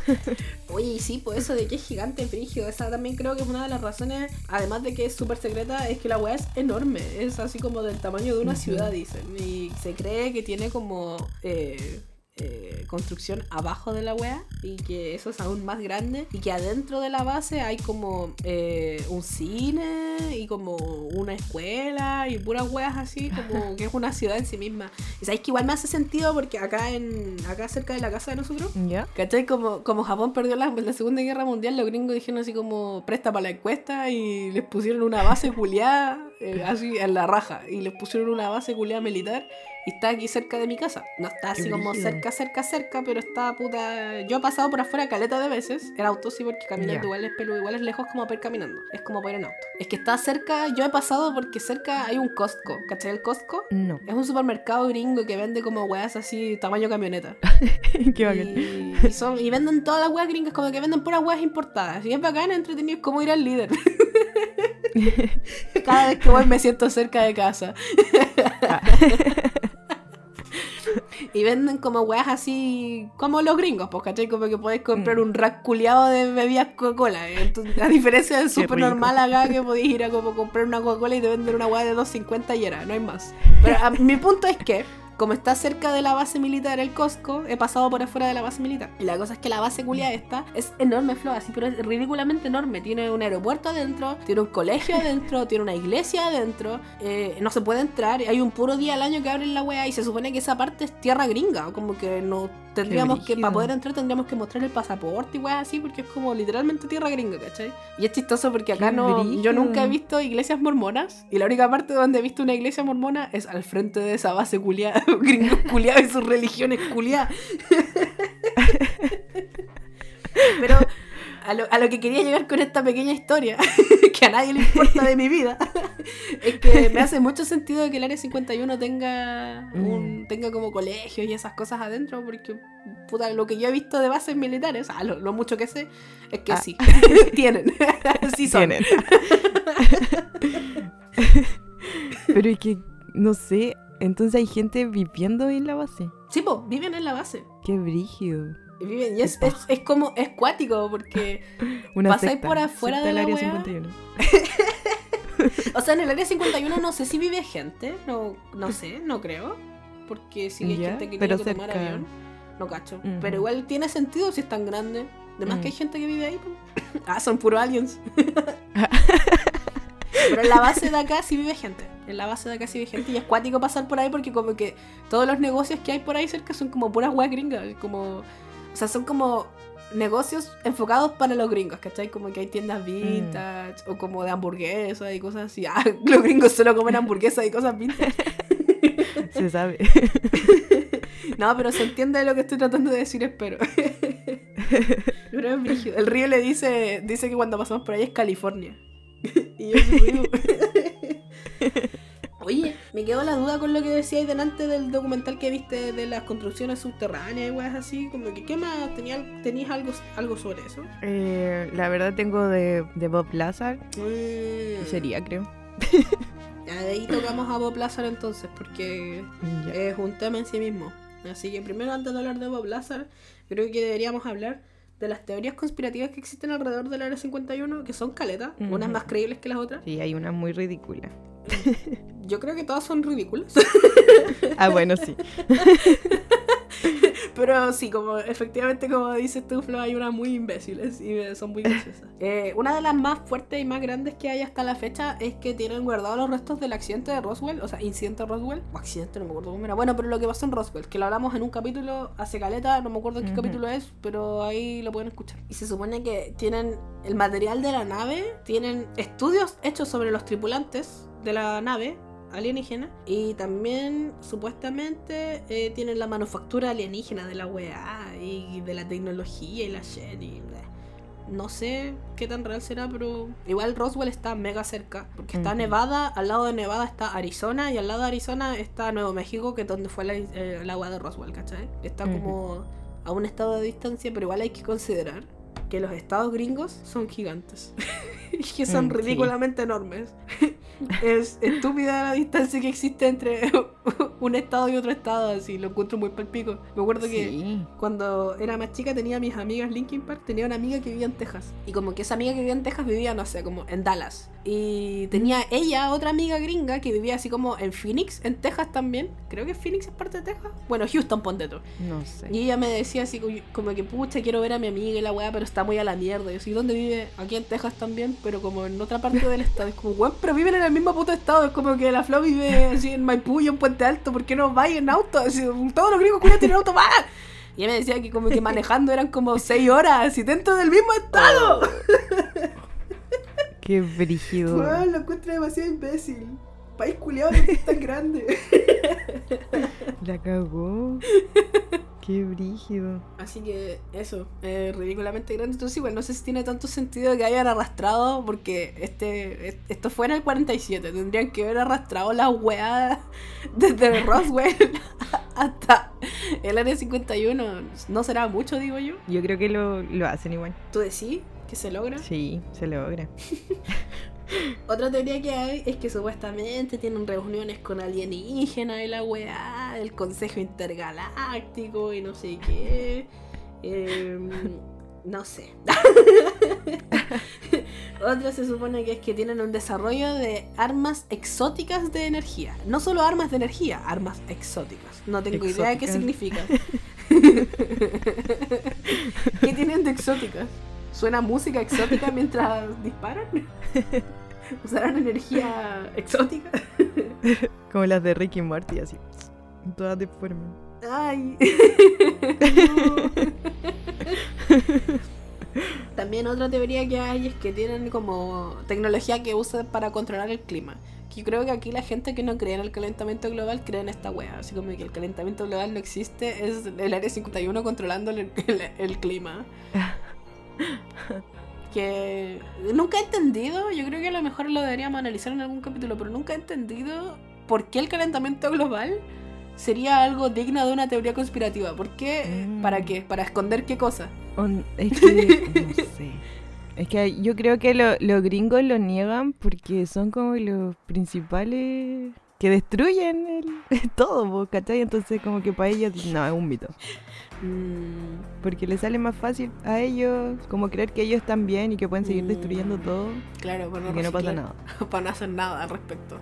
Oye, sí, pues eso de que es gigante, frígido, esa también creo que es una de las razones, además de que es súper secreta, es que la wea es enorme, es así como del tamaño de una ciudad, dicen, y se cree que tiene como... Eh, eh, construcción abajo de la wea y que eso es aún más grande y que adentro de la base hay como eh, un cine y como una escuela y puras weas así como que es una ciudad en sí misma y sabéis que igual me hace sentido porque acá en acá cerca de la casa de nosotros ¿Ya? ¿cachai? Como, como Japón perdió la, la segunda guerra mundial los gringos dijeron así como presta para la encuesta y les pusieron una base culiada eh, así en la raja y les pusieron una base culiada militar y está aquí cerca de mi casa. No está así como cerca, cerca, cerca, pero está puta. Yo he pasado por afuera caleta de veces. El auto sí, porque caminando igual es pelo, igual es lejos como para ir caminando. Es como para ir en auto. Es que está cerca, yo he pasado porque cerca hay un Costco. ¿Cachai el Costco? No. Es un supermercado gringo que vende como weas así, tamaño camioneta. Qué bacán. Y, son, y venden todas las weas gringas, como que venden puras weas importadas. Y es bacán, entretenido, es como ir al líder. Cada vez que voy me siento cerca de casa. Ah. y venden como weas así como los gringos, pues, ¿cachai? Como que podéis comprar mm. un rack culiado de bebidas Coca-Cola. A diferencia del súper normal acá que podéis ir a como comprar una Coca-Cola y te venden una wea de 2.50 y era, no hay más. Pero mi punto es que como está cerca de la base militar el Costco, he pasado por afuera de la base militar. Y la cosa es que la base culia esta es enorme, Flo, así, pero es ridículamente enorme. Tiene un aeropuerto adentro, tiene un colegio adentro, tiene una iglesia adentro. Eh, no se puede entrar. Hay un puro día al año que abren la wea y se supone que esa parte es tierra gringa, como que no tendríamos que, para poder entrar, tendríamos que mostrar el pasaporte y weas así, porque es como literalmente tierra gringa, ¿cachai? Y es chistoso porque acá Qué no. Yo nunca he visto iglesias mormonas, y la única parte donde he visto una iglesia mormona es al frente de esa base gringos culiados y sus religiones culiadas. Pero a lo, a lo que quería llegar con esta pequeña historia, que a nadie le importa de mi vida, es que me hace mucho sentido que el Área 51 tenga, un, tenga como colegios y esas cosas adentro, porque puta, lo que yo he visto de bases militares, ah, lo, lo mucho que sé, es que Ah. sí, tienen, sí son. Tienen. Pero es que, no sé, entonces hay gente viviendo en la base. Sí, po, viven en la base. Qué brígido. Viven, y es, es, es como, es cuático, porque, Una Pasáis secta, por afuera de del la área wea. 51. o sea, en el Área 51 no sé si vive gente, no, no sé, no creo, porque si hay gente que pero tiene que tomar cerca. avión, no cacho. Pero igual tiene sentido si es tan grande. Además Mm. que hay gente que vive ahí. pues. ah, son puro aliens. Pero en la base de acá sí vive gente. En la base de acá sí vive gente. Y es cuático pasar por ahí porque como que todos los negocios que hay por ahí cerca son como puras weas gringas. Como, o sea, son como negocios enfocados para los gringos, ¿cachai? Como que hay tiendas vintage o como de hamburguesas y cosas así. Ah, los gringos solo comen hamburguesas y cosas vintage. Se sabe. No, pero se entiende lo que estoy tratando de decir, espero. Pero es brígido. El río le dice, dice que cuando pasamos por ahí es California. Y yo me quedó la duda con lo que decíais delante del documental que viste de las construcciones subterráneas y weas así. Como que, ¿qué más? ¿Tenías, tenías algo, algo sobre eso? Eh, la verdad tengo de, de Bob Lazar. Mm. Sería, creo. Ya, de ahí tocamos a Bob Lazar entonces, porque Ya. es un tema en sí mismo. Así que primero, antes de hablar de Bob Lazar, creo que deberíamos hablar de las teorías conspirativas que existen alrededor del Área 51, que son caletas, unas Ujú. más creíbles que las otras. Sí, hay una muy ridícula. Yo creo que todas son ridículas. Ah, bueno, sí. Pero sí, como efectivamente, como dices tú, Flo, hay unas muy imbéciles y son muy graciosas. Eh, una de las más fuertes y más grandes que hay hasta la fecha es que tienen guardados los restos del accidente de Roswell, o sea, incidente de Roswell, o accidente, no me acuerdo cómo era. Bueno, pero lo que pasó en Roswell, que lo hablamos en un capítulo hace caleta, no me acuerdo qué capítulo es, pero ahí lo pueden escuchar. Y se supone que tienen el material de la nave, tienen estudios hechos sobre los tripulantes de la nave alienígena y también supuestamente eh, tienen la manufactura alienígena de la weá y de la tecnología y la shit y no sé qué tan real será pero igual Roswell está mega cerca porque está. Nevada al lado de Nevada está Arizona y al lado de Arizona está Nuevo México que es donde fue la, eh, la weá de Roswell ¿cachai? está como a un estado de distancia pero igual hay que considerar que los estados gringos son gigantes y que son Mm, sí. ridículamente enormes es estúpida la distancia que existe entre un estado y otro estado, así lo encuentro muy palpico. Me acuerdo que cuando era más chica tenía mis amigas Linkin Park, tenía una amiga que vivía en Texas. Y como que esa amiga que vivía en Texas vivía, no sé, como en Dallas. Y tenía ella otra amiga gringa que vivía así como en Phoenix, en Texas también. Creo que Phoenix es parte de Texas. Bueno, Houston, ponte tú. No sé. Y ella me decía así como- como que, pucha, quiero ver a mi amiga y la weá, pero está muy a la mierda. Y yo, sí, ¿dónde vive? Aquí en Texas también, pero como en otra parte del estado. Es como, weón, pero viven en el mismo puto estado. Es como que la Flo vive así en Maipú y en Puente Alto. ¿Por qué no vais en auto? Todos los gringos culiados tienen auto, ¡va! Y ella me decía que como que manejando eran como 6 horas, así dentro del mismo estado. Qué brígido. Lo encuentro demasiado imbécil. País culiado porque es tan grande. La cagó. Qué brígido. Así que eso, es ridículamente grande. Entonces igual no sé si tiene tanto sentido que hayan arrastrado, porque este es- esto fue en el 47. Tendrían que haber arrastrado la weá desde Roswell hasta el área 51. No será mucho, digo yo. Yo creo que lo, lo hacen igual. ¿Tú decís que se logra? Sí, se logra. Otra teoría que hay es que supuestamente tienen reuniones con alienígenas y la weá, el Consejo Intergaláctico y no sé qué. Em, no sé. Otra se supone que es que tienen un desarrollo de armas exóticas de energía. No solo armas de energía, armas exóticas. No tengo idea de qué significa. ¿Qué tienen de exóticas? ¿Suena música exótica mientras disparan? ¿Usarán energía exótica? Como las de Ricky Morty, así. Todas deformes. Ay. También otra teoría que hay es que tienen como tecnología que usan para controlar el clima. Que yo creo que aquí la gente que no cree en el calentamiento global cree en esta wea. Así como que el calentamiento global no existe, es el área 51 controlando el, el- el clima. Que nunca he entendido, yo creo que a lo mejor lo deberíamos analizar en algún capítulo, pero nunca he entendido por qué el calentamiento global sería algo digno de una teoría conspirativa. ¿Por qué? Mm. ¿Para qué? ¿Para esconder qué cosa? Es que, no sé. Es que yo creo que lo- los gringos lo niegan porque son como los principales que destruyen el, todo, ¿cachai? Entonces como que para ellos, no, es un mito. Mm, Porque les sale más fácil a ellos como creer que ellos están bien y que pueden seguir Mm. destruyendo todo claro, para no, y que no pasa nada. para no hacer nada al respecto.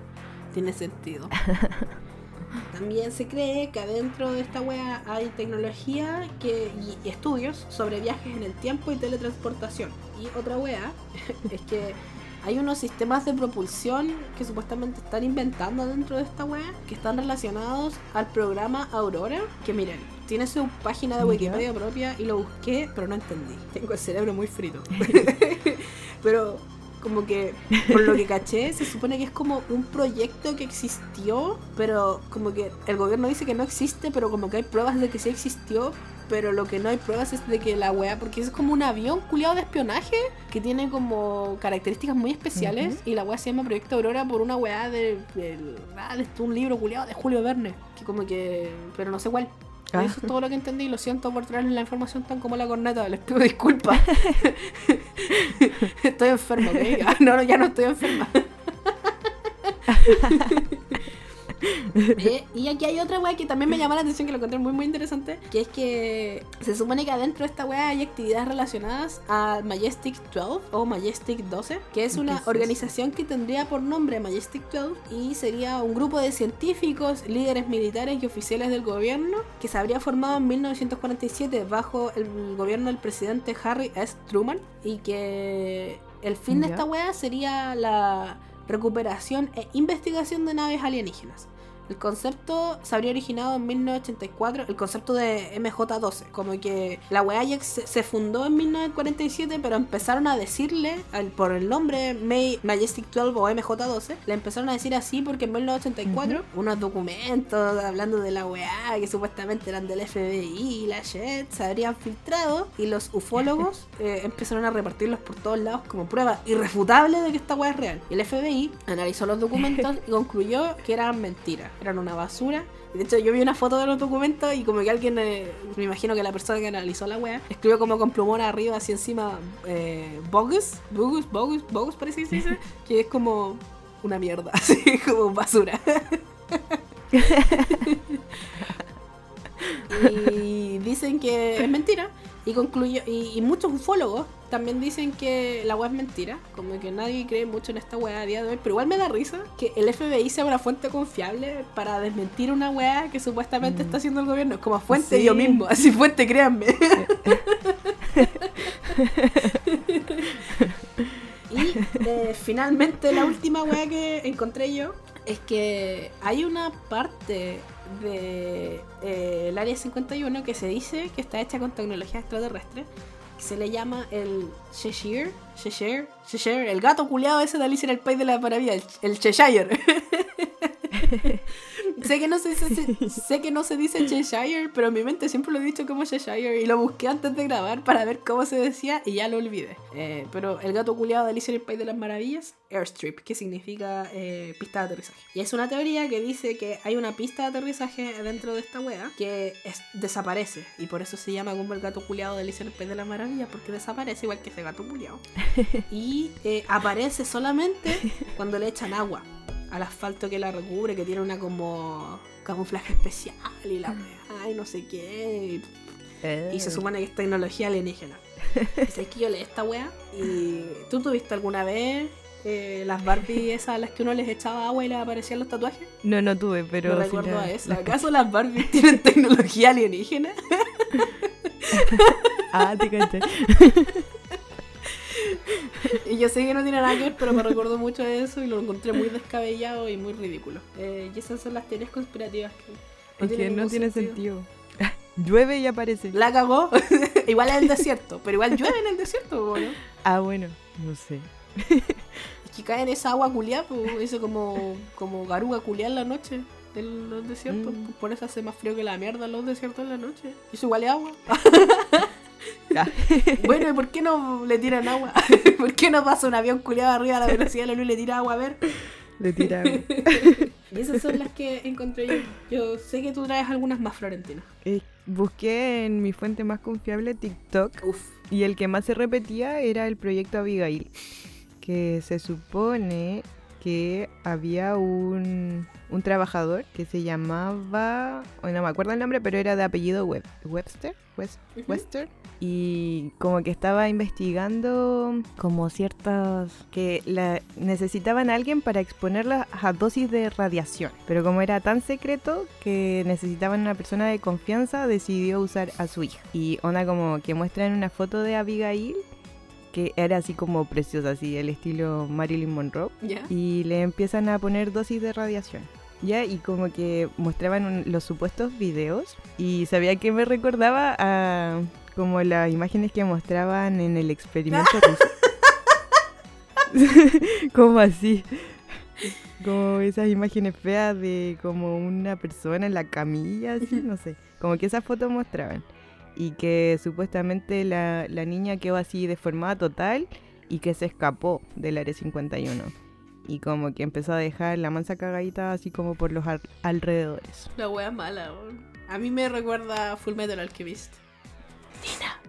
Tiene sentido. También se cree que adentro de esta wea hay tecnología que, y estudios sobre viajes en el tiempo y teletransportación. Y otra wea es que hay unos sistemas de propulsión que supuestamente están inventando dentro de esta wea que están relacionados al programa Aurora. Que miren, tiene su página de. Wikipedia propia y lo busqué, pero no entendí. Tengo el cerebro muy frito. pero como que por lo que caché se supone que es como un proyecto que existió pero como que el gobierno dice que no existe pero como que hay pruebas de que sí existió pero lo que no hay pruebas es de que la wea porque es como un avión culiado de espionaje que tiene como características muy especiales y la wea se llama Proyecto Aurora por una wea de, ah, de un libro culiado de Julio Verne que como que pero no sé cuál Ah. Eso es todo lo que entendí. Lo siento por traerles la información tan como la corneta. Les pido disculpas. estoy enferma, ¿ok? Ah, no, no, ya no estoy enferma. Eh, y aquí hay otra weá que también me llamó la atención, que lo encontré muy muy interesante, que es que se supone que adentro de esta weá hay actividades relacionadas a Majestic 12 o Majestic 12, que es ¿Qué una organización que tendría por nombre Majestic 12 y sería un grupo de científicos, líderes militares y oficiales del gobierno que se habría formado en 1947 bajo el gobierno del presidente Harry S. Truman y que el fin de esta weá sería la recuperación e investigación de naves alienígenas. El concepto se habría originado en 1984, el concepto de MJ-12, como que la weá se, fundó en 1947, pero empezaron a decirle, al- por el nombre May- Majestic 12 o MJ-12, le empezaron a decir así porque en 1984 unos documentos hablando de la weá que supuestamente eran del FBI y la shit se habrían filtrado y los ufólogos eh, empezaron a repartirlos por todos lados como prueba irrefutable de que esta weá es real. Y el FBI analizó los documentos y concluyó que eran mentiras, eran una basura. De hecho yo vi una foto de los documentos y como que alguien, eh, me imagino que la persona que analizó la weá, escribió como con plumón arriba así encima, eh, bogus, bogus, bogus, bogus parece que se dice, que es como una mierda, así como basura. y dicen que es mentira y concluyó y, y muchos ufólogos también dicen que la weá es mentira como que nadie cree mucho en esta weá a día de hoy pero igual me da risa que el FBI sea una fuente confiable para desmentir una weá que supuestamente Mm. está haciendo el gobierno es como fuente Sí. yo mismo así fuente créanme y eh, finalmente la última weá que encontré yo es que hay una parte de eh, el área 51 que se dice que está hecha con tecnología extraterrestre se le llama el Cheshire Cheshire Cheshire el gato culeado ese de Alicia en el País de la Maravilla el, el Cheshire sé que no se dice sé que no se dice Cheshire pero en mi mente siempre lo he dicho como Cheshire y lo busqué antes de grabar para ver cómo se decía y ya lo olvidé. Eh, pero el gato culeado de Alicia en el País de las Maravillas Airstrip que significa eh, pista de aterrizaje. Y es una teoría que dice que hay una pista de aterrizaje dentro de esta wea que es- desaparece. Y por eso se llama como el gato culeado de Alicia en el País de las Maravillas porque desaparece igual que ese gato culeado y eh, aparece solamente cuando le echan agua al asfalto que la recubre, que tiene una como camuflaje especial y la weá, y no sé qué. Y, y se supone que es tecnología alienígena. Y sabes que yo leí esta weá y tú tuviste alguna vez eh, las Barbie esas a las que uno les echaba agua y les aparecían los tatuajes. No, no tuve, pero. No recuerdo la- a eso. ¿Acaso las Barbie tienen tecnología alienígena? Ah, te caché. Y yo sé que no tiene nada que ver, pero me recuerdo mucho de eso y lo encontré muy descabellado y muy ridículo. Eh, y esas son las teorías conspirativas que Es que no tiene sentido. Llueve y aparece. La cagó. igual es el desierto, pero igual llueve en el desierto, ¿no? Ah, bueno, no sé. Es que cae en esa agua culiada, pues, ese como, como garuga culiada en la noche de los desiertos. Mm. por eso hace más frío que la mierda en los desiertos en la noche. Y eso igual es agua. Bueno, ¿y por qué no le tiran agua? ¿Por qué no pasa un avión culiado arriba a la velocidad de la luz y le tira agua a ver? Le tira agua. Y esas son las que encontré yo. Yo sé que tú traes algunas más, Florentina. Eh, busqué en mi fuente más confiable TikTok Uf. y el que más se repetía era el proyecto Abigail, que se supone que había un, un trabajador que se llamaba, no me acuerdo el nombre, pero era de apellido Web, Webster, West- Ujú. Webster, y como que estaba investigando como ciertas que la, necesitaban a alguien para exponerlas a dosis de radiación, pero como era tan secreto que necesitaban una persona de confianza, decidió usar a su hija. Y onda como que muestran una foto de Abigail que era así como preciosa, así el estilo Marilyn Monroe y le empiezan a poner dosis de radiación. Ya, y como que mostraban un- los supuestos videos y sabía que me recordaba a como las imágenes que mostraban en el experimento ruso. como así. Como esas imágenes feas de como una persona en la camilla, así, no sé. Como que esas fotos mostraban. Y que supuestamente la, la niña quedó así deformada total y que se escapó del área 51 y como que empezó a dejar la mansa cagadita así como por los al- alrededores. La wea mala. A mí me recuerda a Full Metal Alchemist. Nina.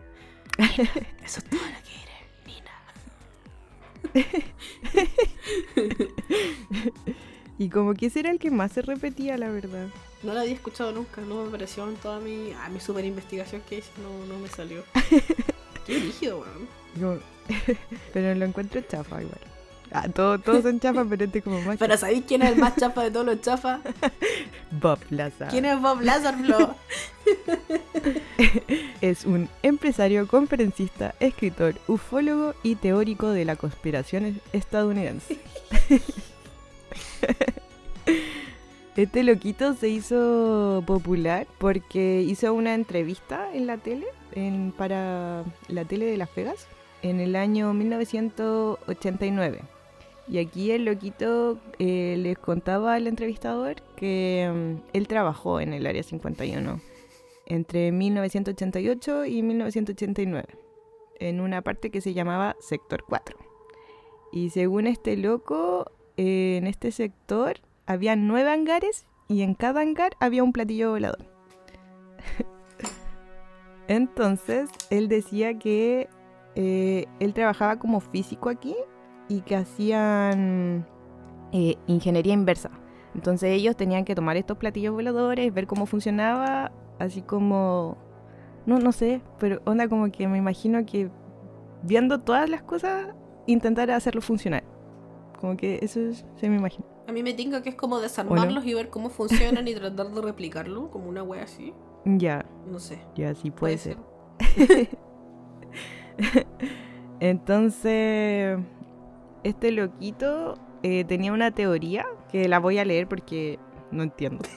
Nina, Eso es todo lo que eres, Nina. Y como que ese era el que más se repetía, la verdad. No la había escuchado nunca, no me apareció en toda mi, ah, mi super investigación que hice, no, no me salió. Qué rígido, weón. Pero lo encuentro chafa igual. Ah, todo- todos son chafas, pero este como más Pero ¿sabéis quién es el más chafa de todos los chafas? Bob Lazar. ¿Quién es Bob Lazar, Flo? Es un empresario, conferencista, escritor, ufólogo y teórico de la conspiración estadounidense. Este loquito se hizo popular porque hizo una entrevista en la tele, en- para la tele de Las Vegas, en el año 1989. Y aquí el loquito eh, les contaba al entrevistador que mm, él trabajó en el Área 51 entre 1988 y 1989, en una parte que se llamaba Sector 4. Y según este loco, eh, en este sector había nueve hangares y en cada hangar había un platillo volador. Entonces, él decía que eh, él trabajaba como físico aquí y que hacían eh, ingeniería inversa. Entonces ellos tenían que tomar estos platillos voladores, ver cómo funcionaba, así como... No, no sé, pero onda como que me imagino que viendo todas las cosas, intentar hacerlo funcionar. Como que eso es- se me imagina. A mí me tinca que es como desarmarlos y ver cómo funcionan y tratar de replicarlo, como una wea así. Ya, No sé. ya sí puede, ser. Entonces, este loquito eh, tenía una teoría que la voy a leer porque no entiendo.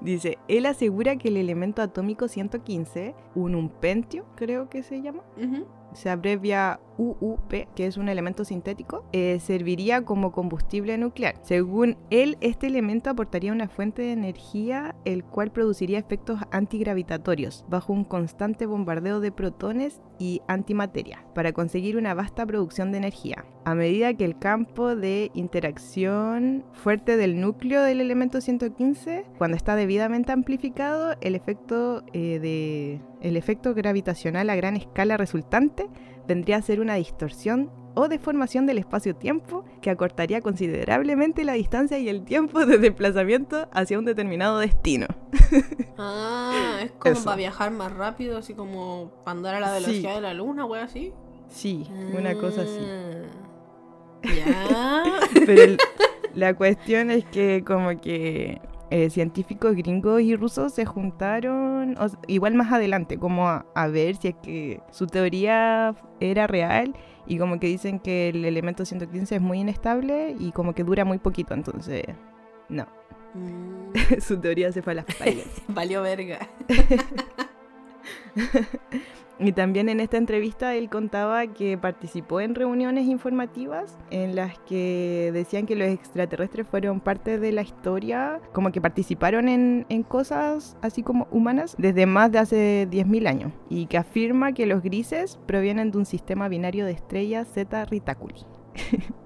Dice, él asegura que el elemento atómico 115, un umpentio, creo que se llama, se abrevia UUP, que es un elemento sintético, eh, serviría como combustible nuclear. Según él, este elemento aportaría una fuente de energía el cual produciría efectos antigravitatorios bajo un constante bombardeo de protones y antimateria para conseguir una vasta producción de energía. A medida que el campo de interacción fuerte del núcleo del elemento 115, cuando está debidamente amplificado, el efecto eh, de el efecto gravitacional a gran escala resultante vendría a ser una distorsión o deformación del espacio-tiempo que acortaría considerablemente la distancia y el tiempo de desplazamiento hacia un determinado destino. Ah, es como Eso. para viajar más rápido, así como para andar a la Sí. velocidad de la luna, wea así. Sí, una cosa así. Ah. Ya. Pero el- la cuestión es que como que eh, científicos gringos y rusos se juntaron, o igual más adelante, como a, a ver si es que su teoría era real y como que dicen que el elemento 115 es muy inestable y como que dura muy poquito, entonces No, Mm, su teoría se fue a las pailas. valió verga. Y también en esta entrevista él contaba que participó en reuniones informativas en las que decían que los extraterrestres fueron parte de la historia, como que participaron en, en cosas así como humanas desde más de hace 10.000 años. Y que afirma que los grises provienen de un sistema binario de estrellas Z Ritaculi.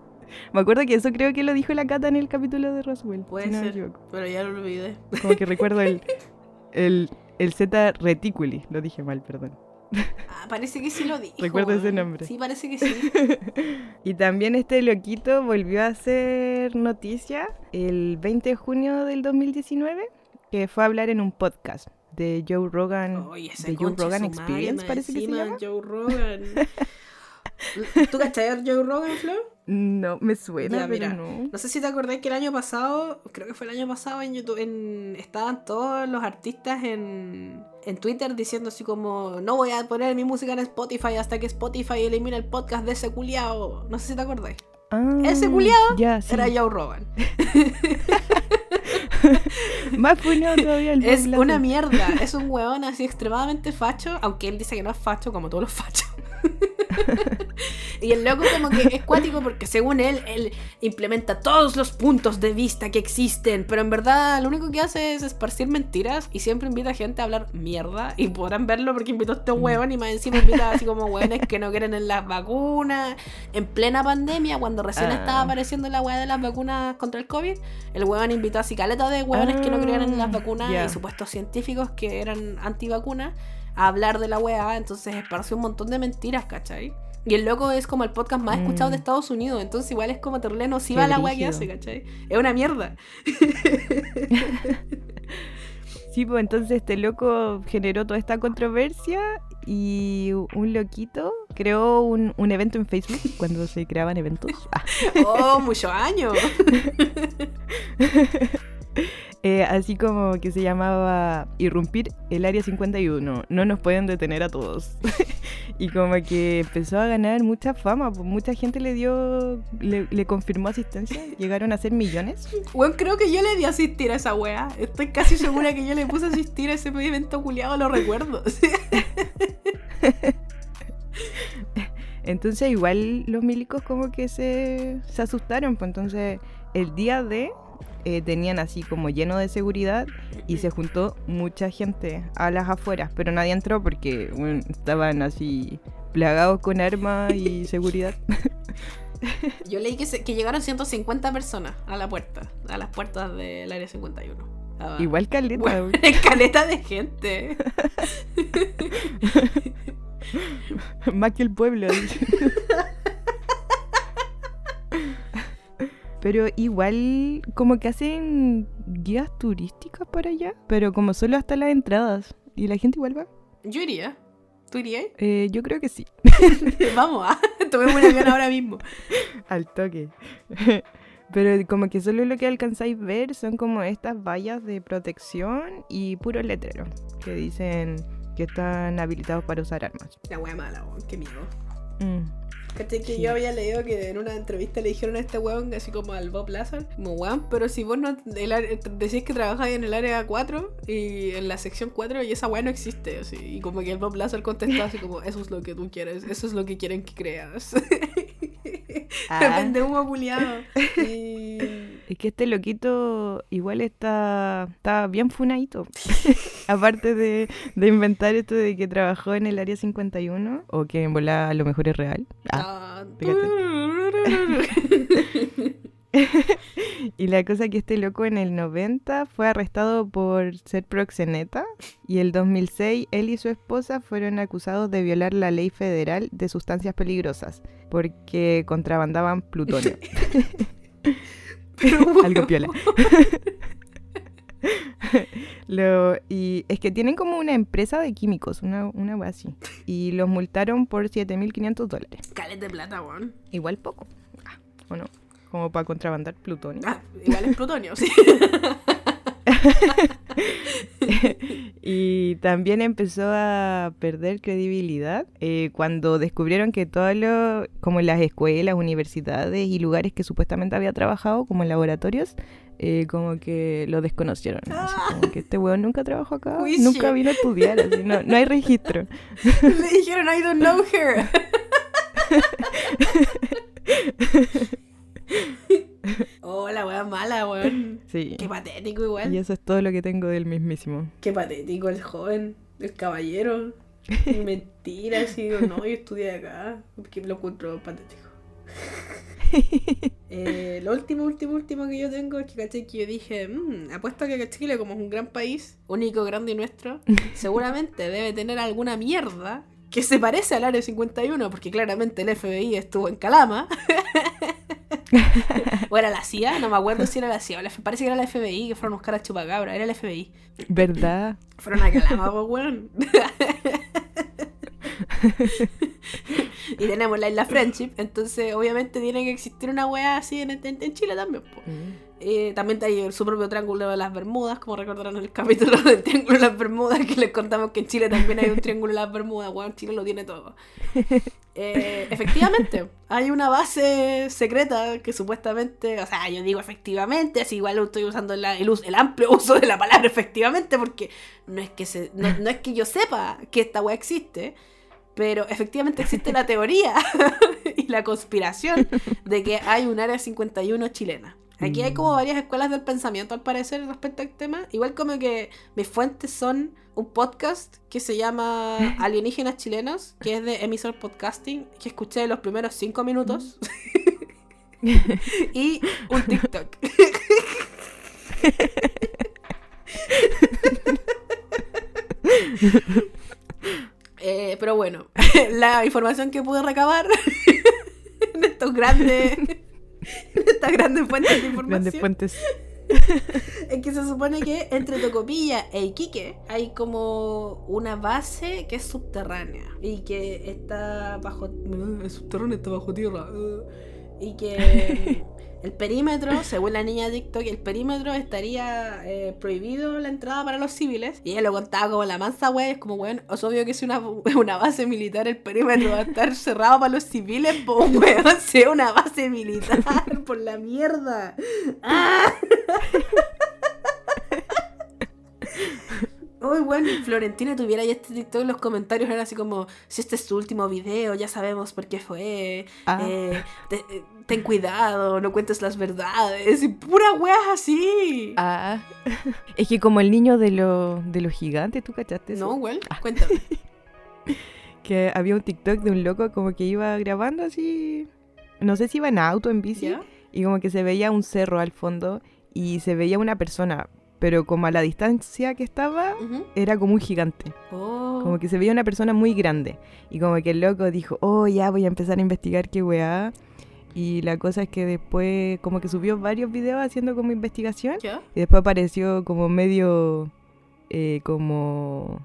Me acuerdo que eso creo que lo dijo la Cata en el capítulo de Roswell. Puede si no me ser, pero ya lo olvidé. Como que recuerdo el, el, el Z Reticuli. Lo dije mal, perdón. Ah, parece que sí lo dijo. Recuerdo ese weón. nombre. Sí, parece que sí. Y también este loquito volvió a hacer noticia el 20 de junio del 2019, que fue a hablar en un podcast de Joe Rogan, ese de Joe Rogan madre, Experience, más parece que se llama. Joe Rogan. ¿Tú cachai a Joe Rogan, Flor? No, me suena, Ya, pero mira. no. No sé si te acordás que el año pasado, creo que fue el año pasado en YouTube, en, estaban todos los artistas en, en Twitter diciendo así como, no voy a poner mi música en Spotify hasta que Spotify elimine el podcast de ese culiao. No sé si te acordás. Ah, Ese culiao ya, sí. Era Joe Rogan. Más funado todavía el Es una mierda. Es un weón así extremadamente facho, aunque él dice que no es facho como todos los fachos. y el loco como que es cuático porque según él, él implementa todos los puntos de vista que existen, pero en verdad lo único que hace es esparcir mentiras y siempre invita a gente a hablar mierda y podrán verlo porque invitó a este huevón y más encima invita así como hueones que no quieren en las vacunas, en plena pandemia, cuando recién Ah. estaba apareciendo la hueá de las vacunas contra el COVID, el huevón invitó a caleta de hueones que no creían en las Ah, vacunas ya. y supuestos científicos que eran antivacunas a hablar de la weá, entonces esparció un montón de mentiras, ¿cachai? Y el loco es como el podcast más escuchado Mm. de Estados Unidos, entonces igual es como terrible nociva la weá que hace, ¿cachai? Es una mierda. Sí, pues entonces este loco generó toda esta controversia y un loquito creó un, un evento en Facebook cuando se creaban eventos. Ah, Oh, muchos años. eh, así como que se llamaba Irrumpir el Área 51. No nos pueden detener a todos. y como que empezó a ganar mucha fama, pues mucha gente le dio, le, le confirmó asistencia. Llegaron a ser millones. Bueno, creo que yo le di a asistir a esa weá. Estoy casi segura que yo le puse a asistir a ese evento culiado, lo recuerdo. Entonces igual los milicos como que se, se asustaron, pues entonces el día de eh, tenían así como lleno de seguridad y se juntó mucha gente a las afueras, pero nadie entró porque bueno, estaban así plagados con armas y seguridad. Yo leí que, se- que llegaron 150 personas a la puerta, a las puertas del área 51. Ah, igual caleta. Bueno, escaleta de gente. Más que el pueblo. Pero igual como que hacen guías turísticas para allá, pero como solo hasta las entradas. Y la gente igual va. Yo iría. ¿Tú irías? Eh, yo creo que sí. Vamos, ah, tomemos un avión ahora mismo. Al toque. Pero como que solo lo que alcanzáis ver son como estas vallas de protección y puros letreros que dicen que están habilitados para usar armas. La wea mala, qué miedo. Mm. ¿Cachai? Que Sí. yo había leído que en una entrevista le dijeron a este weón, así como al Bob Lazar, como weón, pero si vos no el decís que trabajáis en el área 4 y en la sección 4 y esa weá no existe, así. Y como que el Bob Lazar contestó así como, eso es lo que tú quieres, eso es lo que quieren que creas. Ah. Pendejo culiado. Y... Es que este loquito igual está, está bien funadito. Aparte de, de inventar esto de que trabajó en el área 51, o que en bola a lo mejor es real. Ah. Ah, Y la cosa que este loco en el 90 fue arrestado por ser proxeneta y el 2006 él y su esposa fueron acusados de violar la ley federal de sustancias peligrosas porque contrabandaban plutonio. Pero, Algo piola. Lo- y es que tienen como una empresa de químicos, una, una wea así. Y los multaron por 7.500 dólares. Caleta de plata, weón. Igual poco. Ah, ¿O no? Como para contrabandar plutonio. Ah, igual es plutonio, sí. y también empezó a perder credibilidad eh, cuando descubrieron que todos los, como las escuelas, universidades y lugares que supuestamente había trabajado, como laboratorios, eh, como que lo desconocieron. Así como que este weón nunca trabajó acá, Juicio. nunca vino a estudiar, así, no, no hay registro. Le dijeron, I don't know her. oh, la wea mala, weón. Sí. Qué patético igual. Y eso es todo lo que tengo del mismísimo. Qué patético el joven, el caballero. Mentira, así digo, no, yo estudié acá. Lo encuentro patético. Eh, lo último, último, último que yo tengo es que caché que yo dije, "Mm, apuesto a que Chile, como es un gran país, único, grande y nuestro, seguramente debe tener alguna mierda que se parece al área 51, porque claramente el FBI estuvo en Calama. o era la CIA, no me acuerdo si era la CIA, la parece que era la FBI que fueron a buscar a Chupacabra, era el FBI. ¿Verdad? Fueron a Calama, pues, weón. y tenemos la isla Friendship, entonces obviamente tiene que existir una wea así en, en- en Chile también, pues. Eh, también hay su propio Triángulo de las Bermudas, como recordarán en el capítulo del Triángulo de las Bermudas, que les contamos que en Chile también hay un Triángulo de las Bermudas, weón, Chile lo tiene todo. Eh, efectivamente, hay una base secreta que supuestamente, o sea, yo digo efectivamente, así igual estoy usando el, el amplio uso de la palabra efectivamente, porque no es que, no, no es que yo sepa que esta wea existe, pero efectivamente existe la teoría y la conspiración de que hay un área 51 chilena. Aquí hay como varias escuelas del pensamiento al parecer respecto al tema. Igual como que mis fuentes son un podcast que se llama Alienígenas Chilenos, que es de emisor podcasting, que escuché los primeros cinco minutos. y un TikTok. Eh, pero bueno, la información que pude recabar en estos grandes, estas grandes fuentes de información. Grandes fuentes. es que se supone que entre Tocopilla e Iquique hay como una base que es subterránea y que está bajo Mm, es subterránea está bajo tierra. Uh, y que el perímetro según la niña de TikTok el perímetro estaría eh, prohibido la entrada para los civiles y ella lo contaba como la mansa wea es como bueno es obvio que si una, una base militar el perímetro va a estar cerrado para los civiles pues weón sea una base militar por la mierda ¡Ah! Uy, bueno, Florentina tuviera ya este TikTok, los comentarios eran así como, si este es tu último video, ya sabemos por qué fue, Ah. eh, te- ten cuidado, no cuentes las verdades, y pura weas así. Ah. Es que como el niño de, lo, de los gigantes, ¿tú cachaste eso? no, güey, cuéntame. Que había un TikTok de un loco como que iba grabando así. No sé si iba en auto, en bici. ¿Ya? Y como que se veía un cerro al fondo y se veía una persona. Pero como a la distancia que estaba, era como un gigante. Oh. Como que se veía una persona muy grande. Y como que el loco dijo, oh, ya voy a empezar a investigar qué weá. Y la cosa es que después como que subió varios videos haciendo como investigación. Y después apareció como medio, eh, como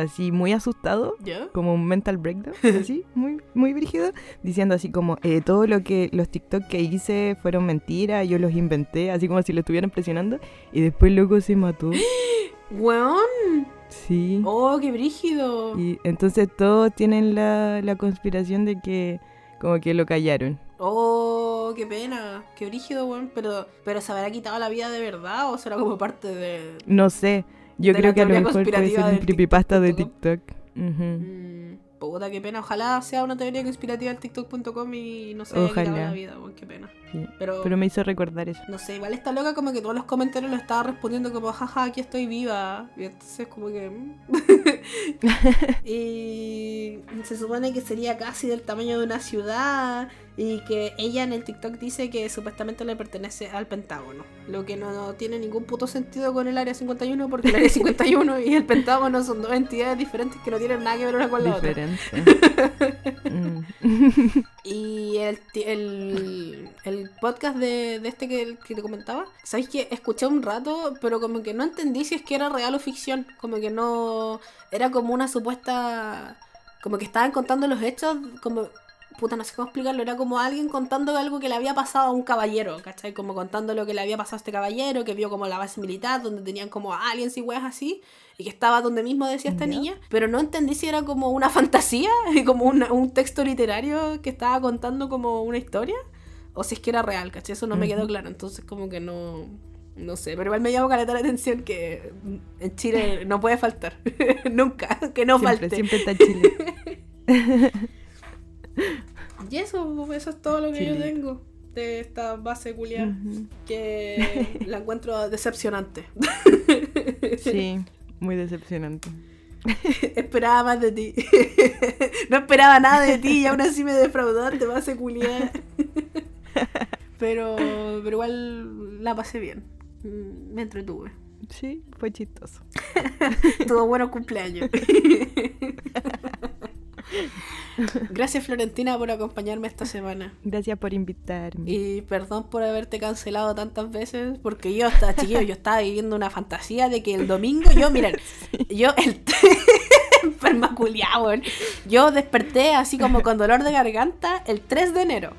así muy asustado, ¿Ya? como un mental breakdown, así, muy, muy brígido, diciendo así como, eh, todo lo que los TikTok que hice fueron mentiras, yo los inventé, así como si lo estuvieran presionando. Y después loco se mató. Weón. Sí. Oh, qué brígido. Y entonces todos tienen la, la conspiración de que como que lo callaron. Oh, qué pena. Qué brígido, weón. Pero, pero ¿se habrá quitado la vida de verdad o será como parte de... No sé, yo De creo que a lo mejor puede ser un creepypasta de. TikTok. Ujú. Mm, puta, qué pena. Ojalá sea una teoría conspirativa del TikTok.com y no se haya Ojalá. la vida. Qué pena. Sí. Pero, Pero me hizo recordar eso. no sé, igual está loca como que todos los comentarios lo estaba respondiendo como, jaja, aquí estoy viva. Y entonces como que... mm. y se supone que sería casi del tamaño de una ciudad y que ella en el TikTok dice que supuestamente le pertenece al Pentágono. Lo que no, no tiene ningún puto sentido con el Área 51 porque el Área 51 y el Pentágono son dos entidades diferentes que no tienen nada que ver una con la otra. Diferente. Mm. Y el, el, el podcast de, de este que, que te comentaba, ¿sabéis que escuché un rato, pero como que no entendí si es que era real o ficción? Como que no. Era como una supuesta. Como que estaban contando los hechos, como puta, no sé cómo explicarlo, era como alguien contando algo que le había pasado a un caballero, ¿cachai? Como contando lo que le había pasado a este caballero, que vio como la base militar, donde tenían como aliens y weas así, y que estaba donde mismo decía esta niña, pero no entendí si era como una fantasía, como una- un texto literario que estaba contando como una historia, o si es que era real, ¿cachai? Eso no me quedó claro, entonces como que no... No sé, pero igual me llamó caleta la atención que en Chile no puede faltar. Nunca, que no siempre, falte. siempre está Chile. Y eso, eso es todo lo que yo tengo de esta base culiar que la encuentro decepcionante. Sí, muy decepcionante. esperaba más de ti. no esperaba nada de ti y aún así me defraudaste, base culiar. pero, pero igual la pasé bien. Mm, Me entretuve. Sí, fue chistoso. Tuvo buenos cumpleaños. Gracias Florentina por acompañarme esta semana. Gracias por invitarme. Y perdón por haberte cancelado tantas veces, porque yo estaba chiquillo, yo estaba viviendo una fantasía de que el domingo, yo, miren, yo el weón. Yo desperté así como con dolor de garganta el 3 de enero.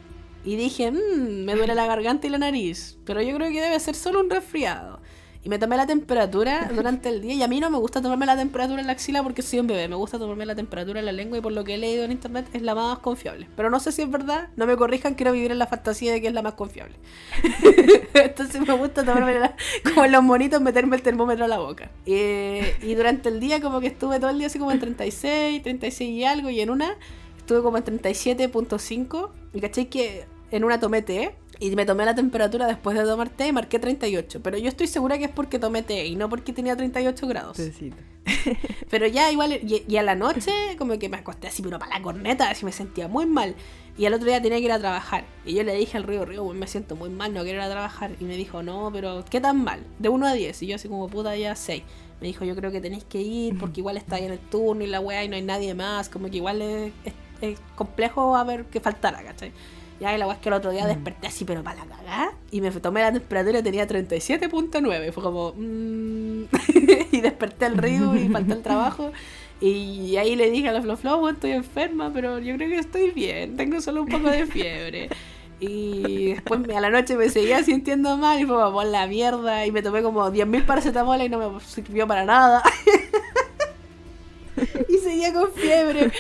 Y dije, "Mm, me duele la garganta y la nariz, pero yo creo que debe ser solo un resfriado. Y me tomé la temperatura durante el día. Y a mí no me gusta tomarme la temperatura en la axila porque soy un bebé. Me gusta tomarme la temperatura en la lengua y por lo que he leído en internet es la más confiable. Pero no sé si es verdad. No me corrijan, quiero vivir en la fantasía de que es la más confiable. Entonces me gusta tomarme la- como los monitos, meterme el termómetro a la boca. Eh, y durante el día como que estuve todo el día así como en 36, 36 y algo. Y en una estuve como en 37.5. Y caché que en una tomé té. Y me tomé la temperatura después de tomar té y marqué 38. Pero yo estoy segura que es porque tomé té y no porque tenía 38 grados. Tecito. Pero ya igual, y, y a la noche como que me acosté así, pero para la corneta, así me sentía muy mal. Y al otro día tenía que ir a trabajar. Y yo le dije al Río, Río, me siento muy mal, no quiero ir a trabajar. Y me dijo, no, pero ¿qué tan mal? De 1 a 10. Y yo así como, puta, ya 6. Me dijo, yo creo que tenéis que ir porque igual está ahí en el turno y la weá y no hay nadie más. Como que igual es, es- es complejo a ver que faltara, ¿cachai? Ya, y la weá es que el otro día Mm. desperté así, pero para la cagá. Y me tomé la temperatura y tenía 37.9. Fue como. mm. y desperté al río y falté el trabajo. Y ahí le dije a la Flo Flo, "Bueno, estoy enferma, pero yo creo que estoy bien. Tengo solo un poco de fiebre. Y después a la noche me seguía sintiendo mal y fue como por la mierda. Y me tomé como 10.000 paracetamol y no me sirvió para nada. y seguía con fiebre.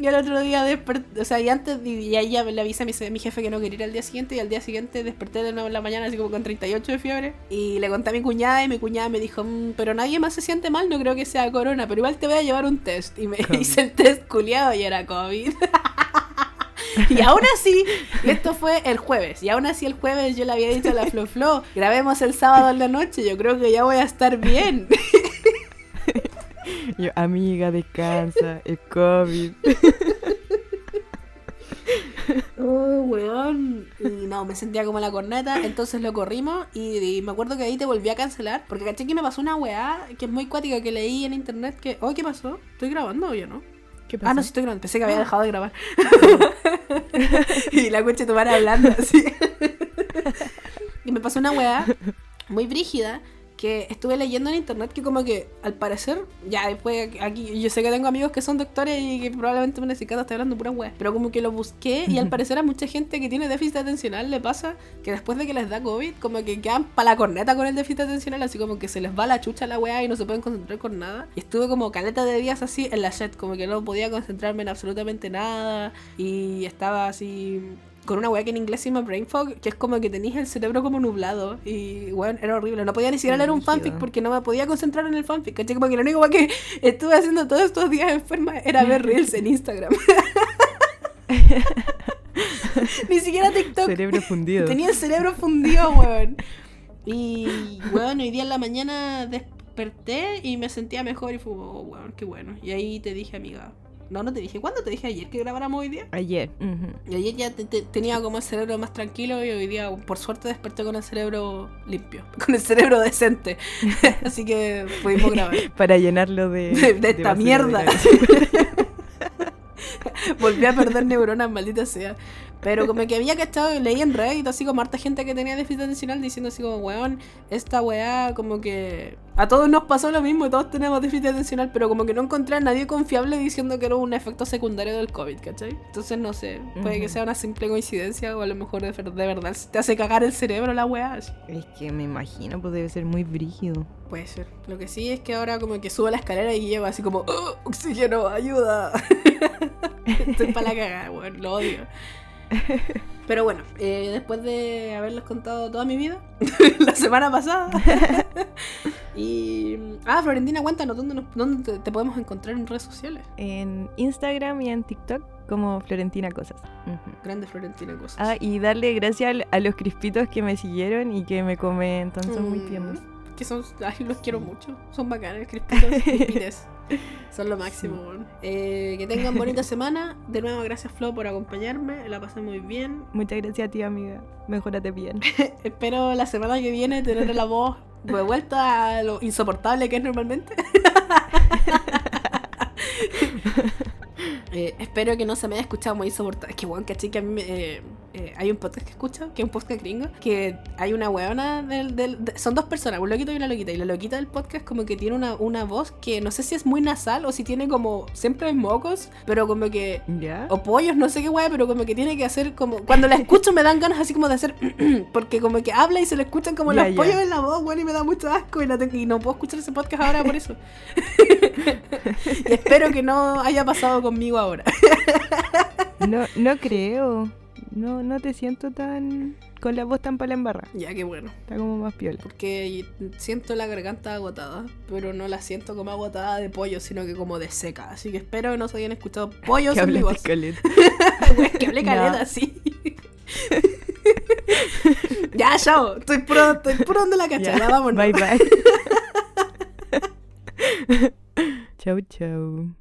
Y al otro día desperté, o sea, y antes, y, ahí ya le avisé a mi, mi jefe que no quería ir al día siguiente. Y al día siguiente desperté de nuevo en la mañana, así como con 38 de fiebre. Y le conté a mi cuñada y mi cuñada me dijo, "Mm, pero nadie más se siente mal, no creo que sea corona, pero igual te voy a llevar un test. Y me COVID. hice el test culiado y era COVID. Y aún así, esto fue el jueves, y aún así el jueves yo le había dicho a la Flo Flo, grabemos el sábado en la noche, yo creo que ya voy a estar bien. Yo, amiga, descansa, el COVID. Oh, weón. Y no, me sentía como la corneta, entonces lo corrimos y, y me acuerdo que ahí te volví a cancelar, porque caché que me pasó una weá que es muy cuática que leí en internet que, oh, ¿qué pasó? ¿Estoy grabando o yo no? ¿Qué pasa? Ah, no, sí estoy grabando, pensé que había dejado de grabar. y la coche tomar hablando así. y me pasó una weá muy brígida que estuve leyendo en internet que como que al parecer, ya después aquí, yo sé que tengo amigos que son doctores y que probablemente me necesitan estar hablando pura weá, pero como que lo busqué y al parecer a mucha gente que tiene déficit atencional le pasa que después de que les da COVID como que quedan para la corneta con el déficit atencional, así como que se les va la chucha la weá y no se pueden concentrar con nada. Y estuve como caleta de días así en la set, como que no podía concentrarme en absolutamente nada y estaba así con una weá que en inglés se llama brain fog, que es como que tenías el cerebro como nublado y weón, era horrible. No podía ni siquiera leer un fanfic porque no me podía concentrar en el fanfic, ¿cachai? Como que lo único weá que estuve haciendo todos estos días enferma era ver reels en Instagram. ni siquiera TikTok. Cerebro fundido. Tenía el cerebro fundido, weón. Y, weón, hoy día en la mañana desperté y me sentía mejor y fue, oh, weón, qué bueno. Y ahí te dije, amiga. No, no te dije. ¿Cuándo te dije ayer que grabáramos hoy día? Ayer. ujú. Y ayer ya te- te- tenía como el cerebro más tranquilo y hoy día, por suerte, desperté con el cerebro limpio, con el cerebro decente. Así que pudimos grabar. Para llenarlo de, De- de esta mierda. basura. Volví a perder neuronas, maldita sea. Pero como que había cachado, leí en Reddit así como harta gente que tenía déficit atencional diciendo así como, weón, esta weá como que a todos nos pasó lo mismo todos tenemos déficit atencional, pero como que no encontré a nadie confiable diciendo que era un efecto secundario del COVID, ¿cachai? Entonces no sé, puede que Ujú. sea una simple coincidencia o a lo mejor de, de verdad te hace cagar el cerebro la weá. Es que me imagino, pues debe ser muy brígido. Puede ser. Lo que sí es que ahora como que subo la escalera y llego así como, "Oh, oxígeno, ayuda. Estoy para la cagada, weón, lo odio. Pero bueno, eh, después de haberles contado toda mi vida, la semana pasada. y. Ah, Florentina, cuéntanos, ¿dónde, nos- dónde te, podemos encontrar en redes sociales? En Instagram y en TikTok como Florentina Cosas. Grande Florentina Cosas. Ah, y darle gracias a los crispitos que me siguieron y que me comentan, son muy Mm, tiernos. Que son. Ay, los quiero mucho. Son bacanes, crispitos, crispites. Son lo máximo, weón. Eh, que tengan bonita semana. De nuevo, gracias, Flo, por acompañarme. La pasé muy bien. Muchas gracias a ti, amiga. Mejórate bien. Espero la semana que viene tener la voz de vuelta a lo insoportable que es normalmente. Eh, espero que no se me haya escuchado muy insoportable. Es que, weón, caché que a mí eh, eh, hay un podcast que escucho, que es un podcast gringo, que hay una weona del... del- de- son dos personas, un loquito y una loquita. Y la loquita del podcast como que tiene una, una voz que no sé si es muy nasal o si tiene como siempre mocos, pero como que ¿Ya? o pollos, no sé qué weá, pero como que tiene que hacer como. Cuando la escucho me dan ganas así como de hacer. porque como que habla y se le escuchan como los pollos en la voz, weón, y me da mucho asco y, la tengo- y no puedo escuchar ese podcast ahora por eso. y espero que no haya pasado conmigo ahora. No, no creo. No, no te siento tan. con la voz tan para la embarra. ya, qué bueno. Está como más piola. Porque siento la garganta agotada, pero no la siento como agotada de pollo, sino que como de seca. Así que espero que no se hayan escuchado pollos en mi voz. de caleta. Que hablé No. caleta, sí. ya, chao. Estoy puro, estoy puro donde la cacha. Ya, vámonos. Bye bye. chau, chau.